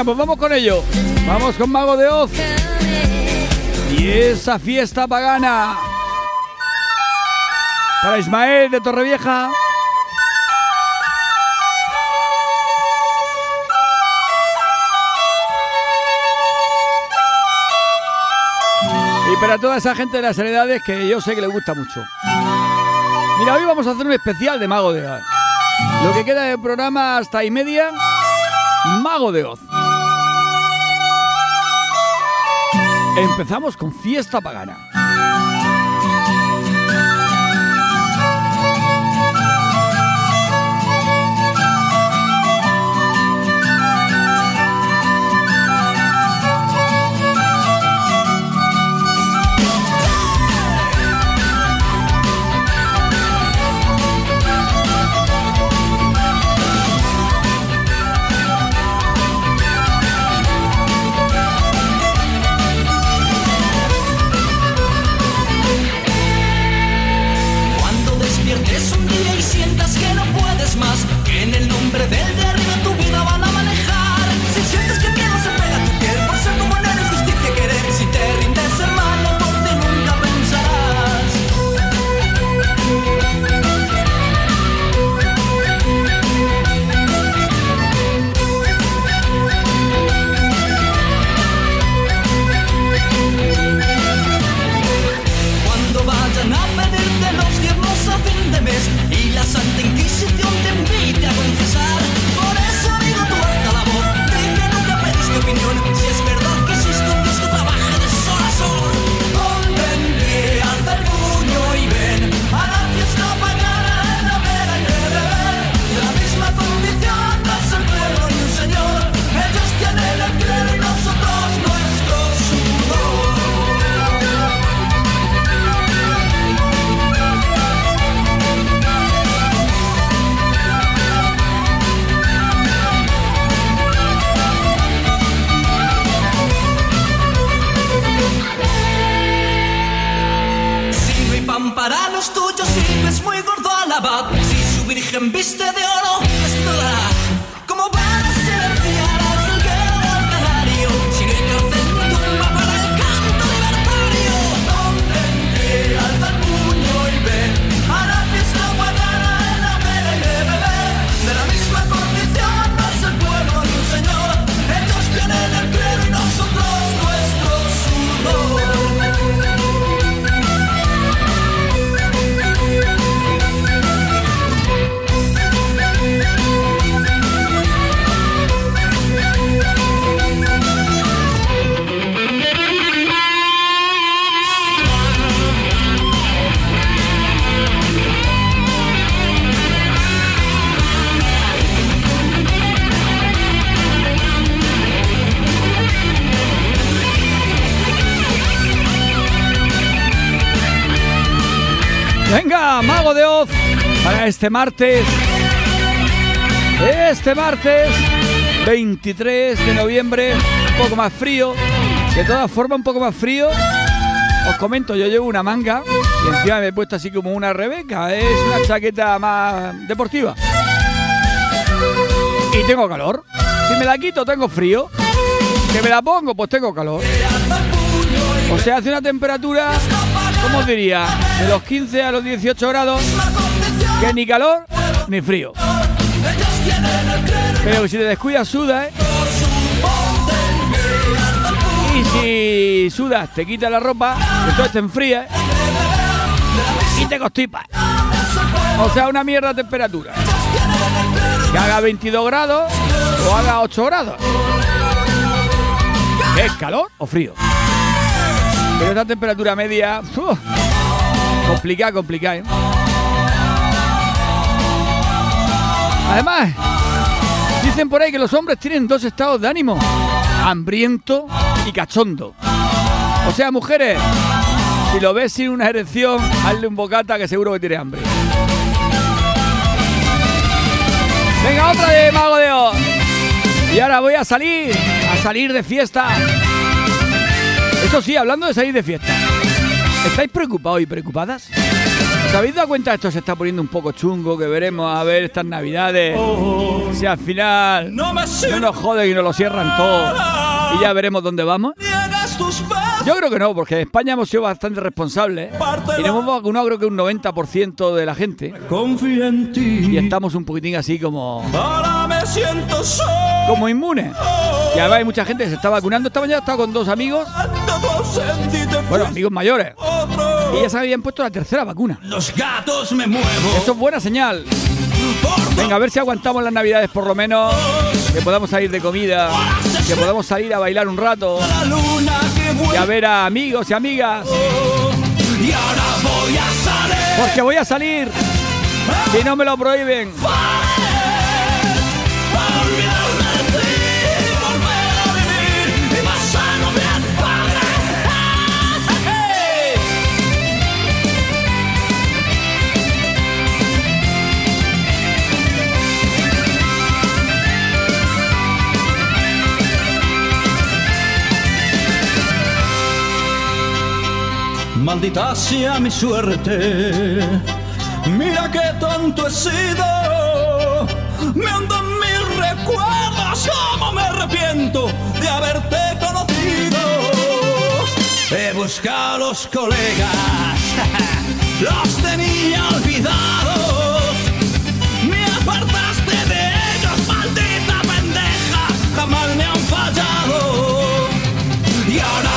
Venga, pues vamos con ello. Vamos con Mago de Oz. Y esa fiesta pagana. Para Ismael de Torrevieja. Y para toda esa gente de las heredades que yo sé que le gusta mucho. Mira, hoy vamos a hacer un especial de Mago de Oz. Lo que queda del programa hasta y media, Mago de Oz. Empezamos con fiesta pagana. Más, que en el nombre del Para los tuyos, si es muy gordo al abad. Si su virgen viste de oro, Mago de Oz, para este martes. Este martes 23 de noviembre, un poco más frío. De todas formas, un poco más frío. Os comento, yo llevo una manga y encima me he puesto así como una Rebeca. Es una chaqueta más deportiva. Y tengo calor. Si me la quito, tengo frío. Que me la pongo, pues tengo calor. O sea, hace una temperatura, ¿cómo diría? De los 15 a los 18 grados, que ni calor ni frío. Pero si te descuidas, suda, ¿eh? Y si sudas, te quitas la ropa, entonces te enfrías y te constipas. O sea, una mierda de temperatura. Que haga 22 grados o haga 8 grados. ¿Qué es calor o frío? Pero esta temperatura media. uf, complicada, complicada, ¿eh? Además, dicen por ahí que los hombres tienen dos estados de ánimo: hambriento y cachondo. O sea, mujeres, si lo ves sin una erección, hazle un bocata que seguro que tiene hambre. Venga, otra de Mago de Oz. Y ahora voy a salir, a salir de fiesta. Eso sí, hablando de salir de fiesta. ¿Estáis preocupados y preocupadas? ¿Os habéis dado cuenta? Esto se está poniendo un poco chungo, que veremos a ver estas navidades. Si al final no nos joden y nos lo cierran todo. Y ya veremos dónde vamos. Yo creo que no, porque en España hemos sido bastante responsables. Y nos hemos vacunado creo que un 90% de la gente. Confía en ti. Y estamos un poquitín así como... Ahora me siento solo. Como inmunes. Y además hay mucha gente que se está vacunando. Esta mañana estaba con dos amigos. Bueno, amigos mayores. Y ya se habían puesto la tercera vacuna. Los gatos me muevo. Eso es buena señal. Venga, a ver si aguantamos las navidades por lo menos. Que podamos salir de comida. Que podamos salir a bailar un rato. Y a ver a amigos y amigas. Y ahora voy a salir. Porque voy a salir. Si no me lo prohíben. Maldita sea mi suerte. Mira qué tonto he sido. Me andan mis recuerdos. Cómo me arrepiento de haberte conocido. He buscado a los colegas. Los tenía olvidados. Me apartaste de ellos, maldita pendeja. Jamás me han fallado. Y ahora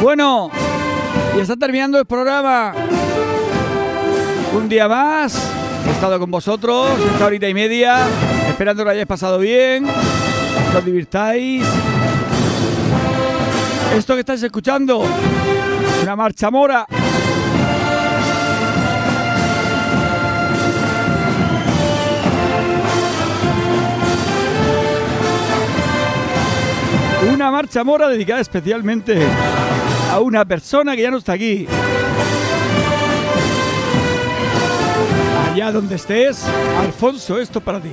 Bueno, y está terminando el programa. Un día más. He estado con vosotros esta horita y media. Esperando que lo hayáis pasado bien. Que os divirtáis. Esto que estáis escuchando es una marcha mora. Una marcha mora dedicada especialmente a una persona que ya no está aquí. Allá donde estés, Alfonso, esto para ti.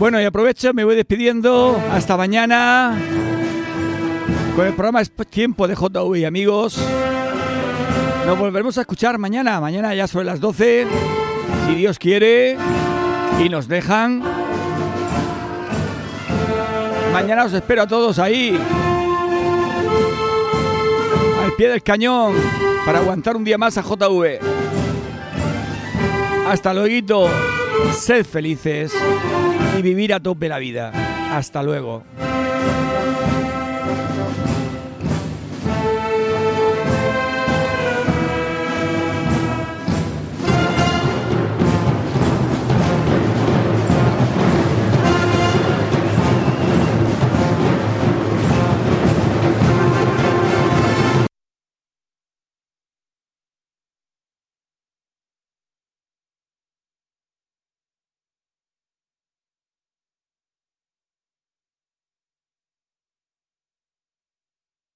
Bueno, y aprovecho, me voy despidiendo. Hasta mañana. Con el programa es Tiempo de JV, amigos. Nos volveremos a escuchar mañana. Mañana ya sobre las 12. Si Dios quiere. Y nos dejan. Mañana os espero a todos ahí. Al pie del cañón. Para aguantar un día más a JV. Hasta luego. Sed felices y vivir a tope la vida. Hasta luego.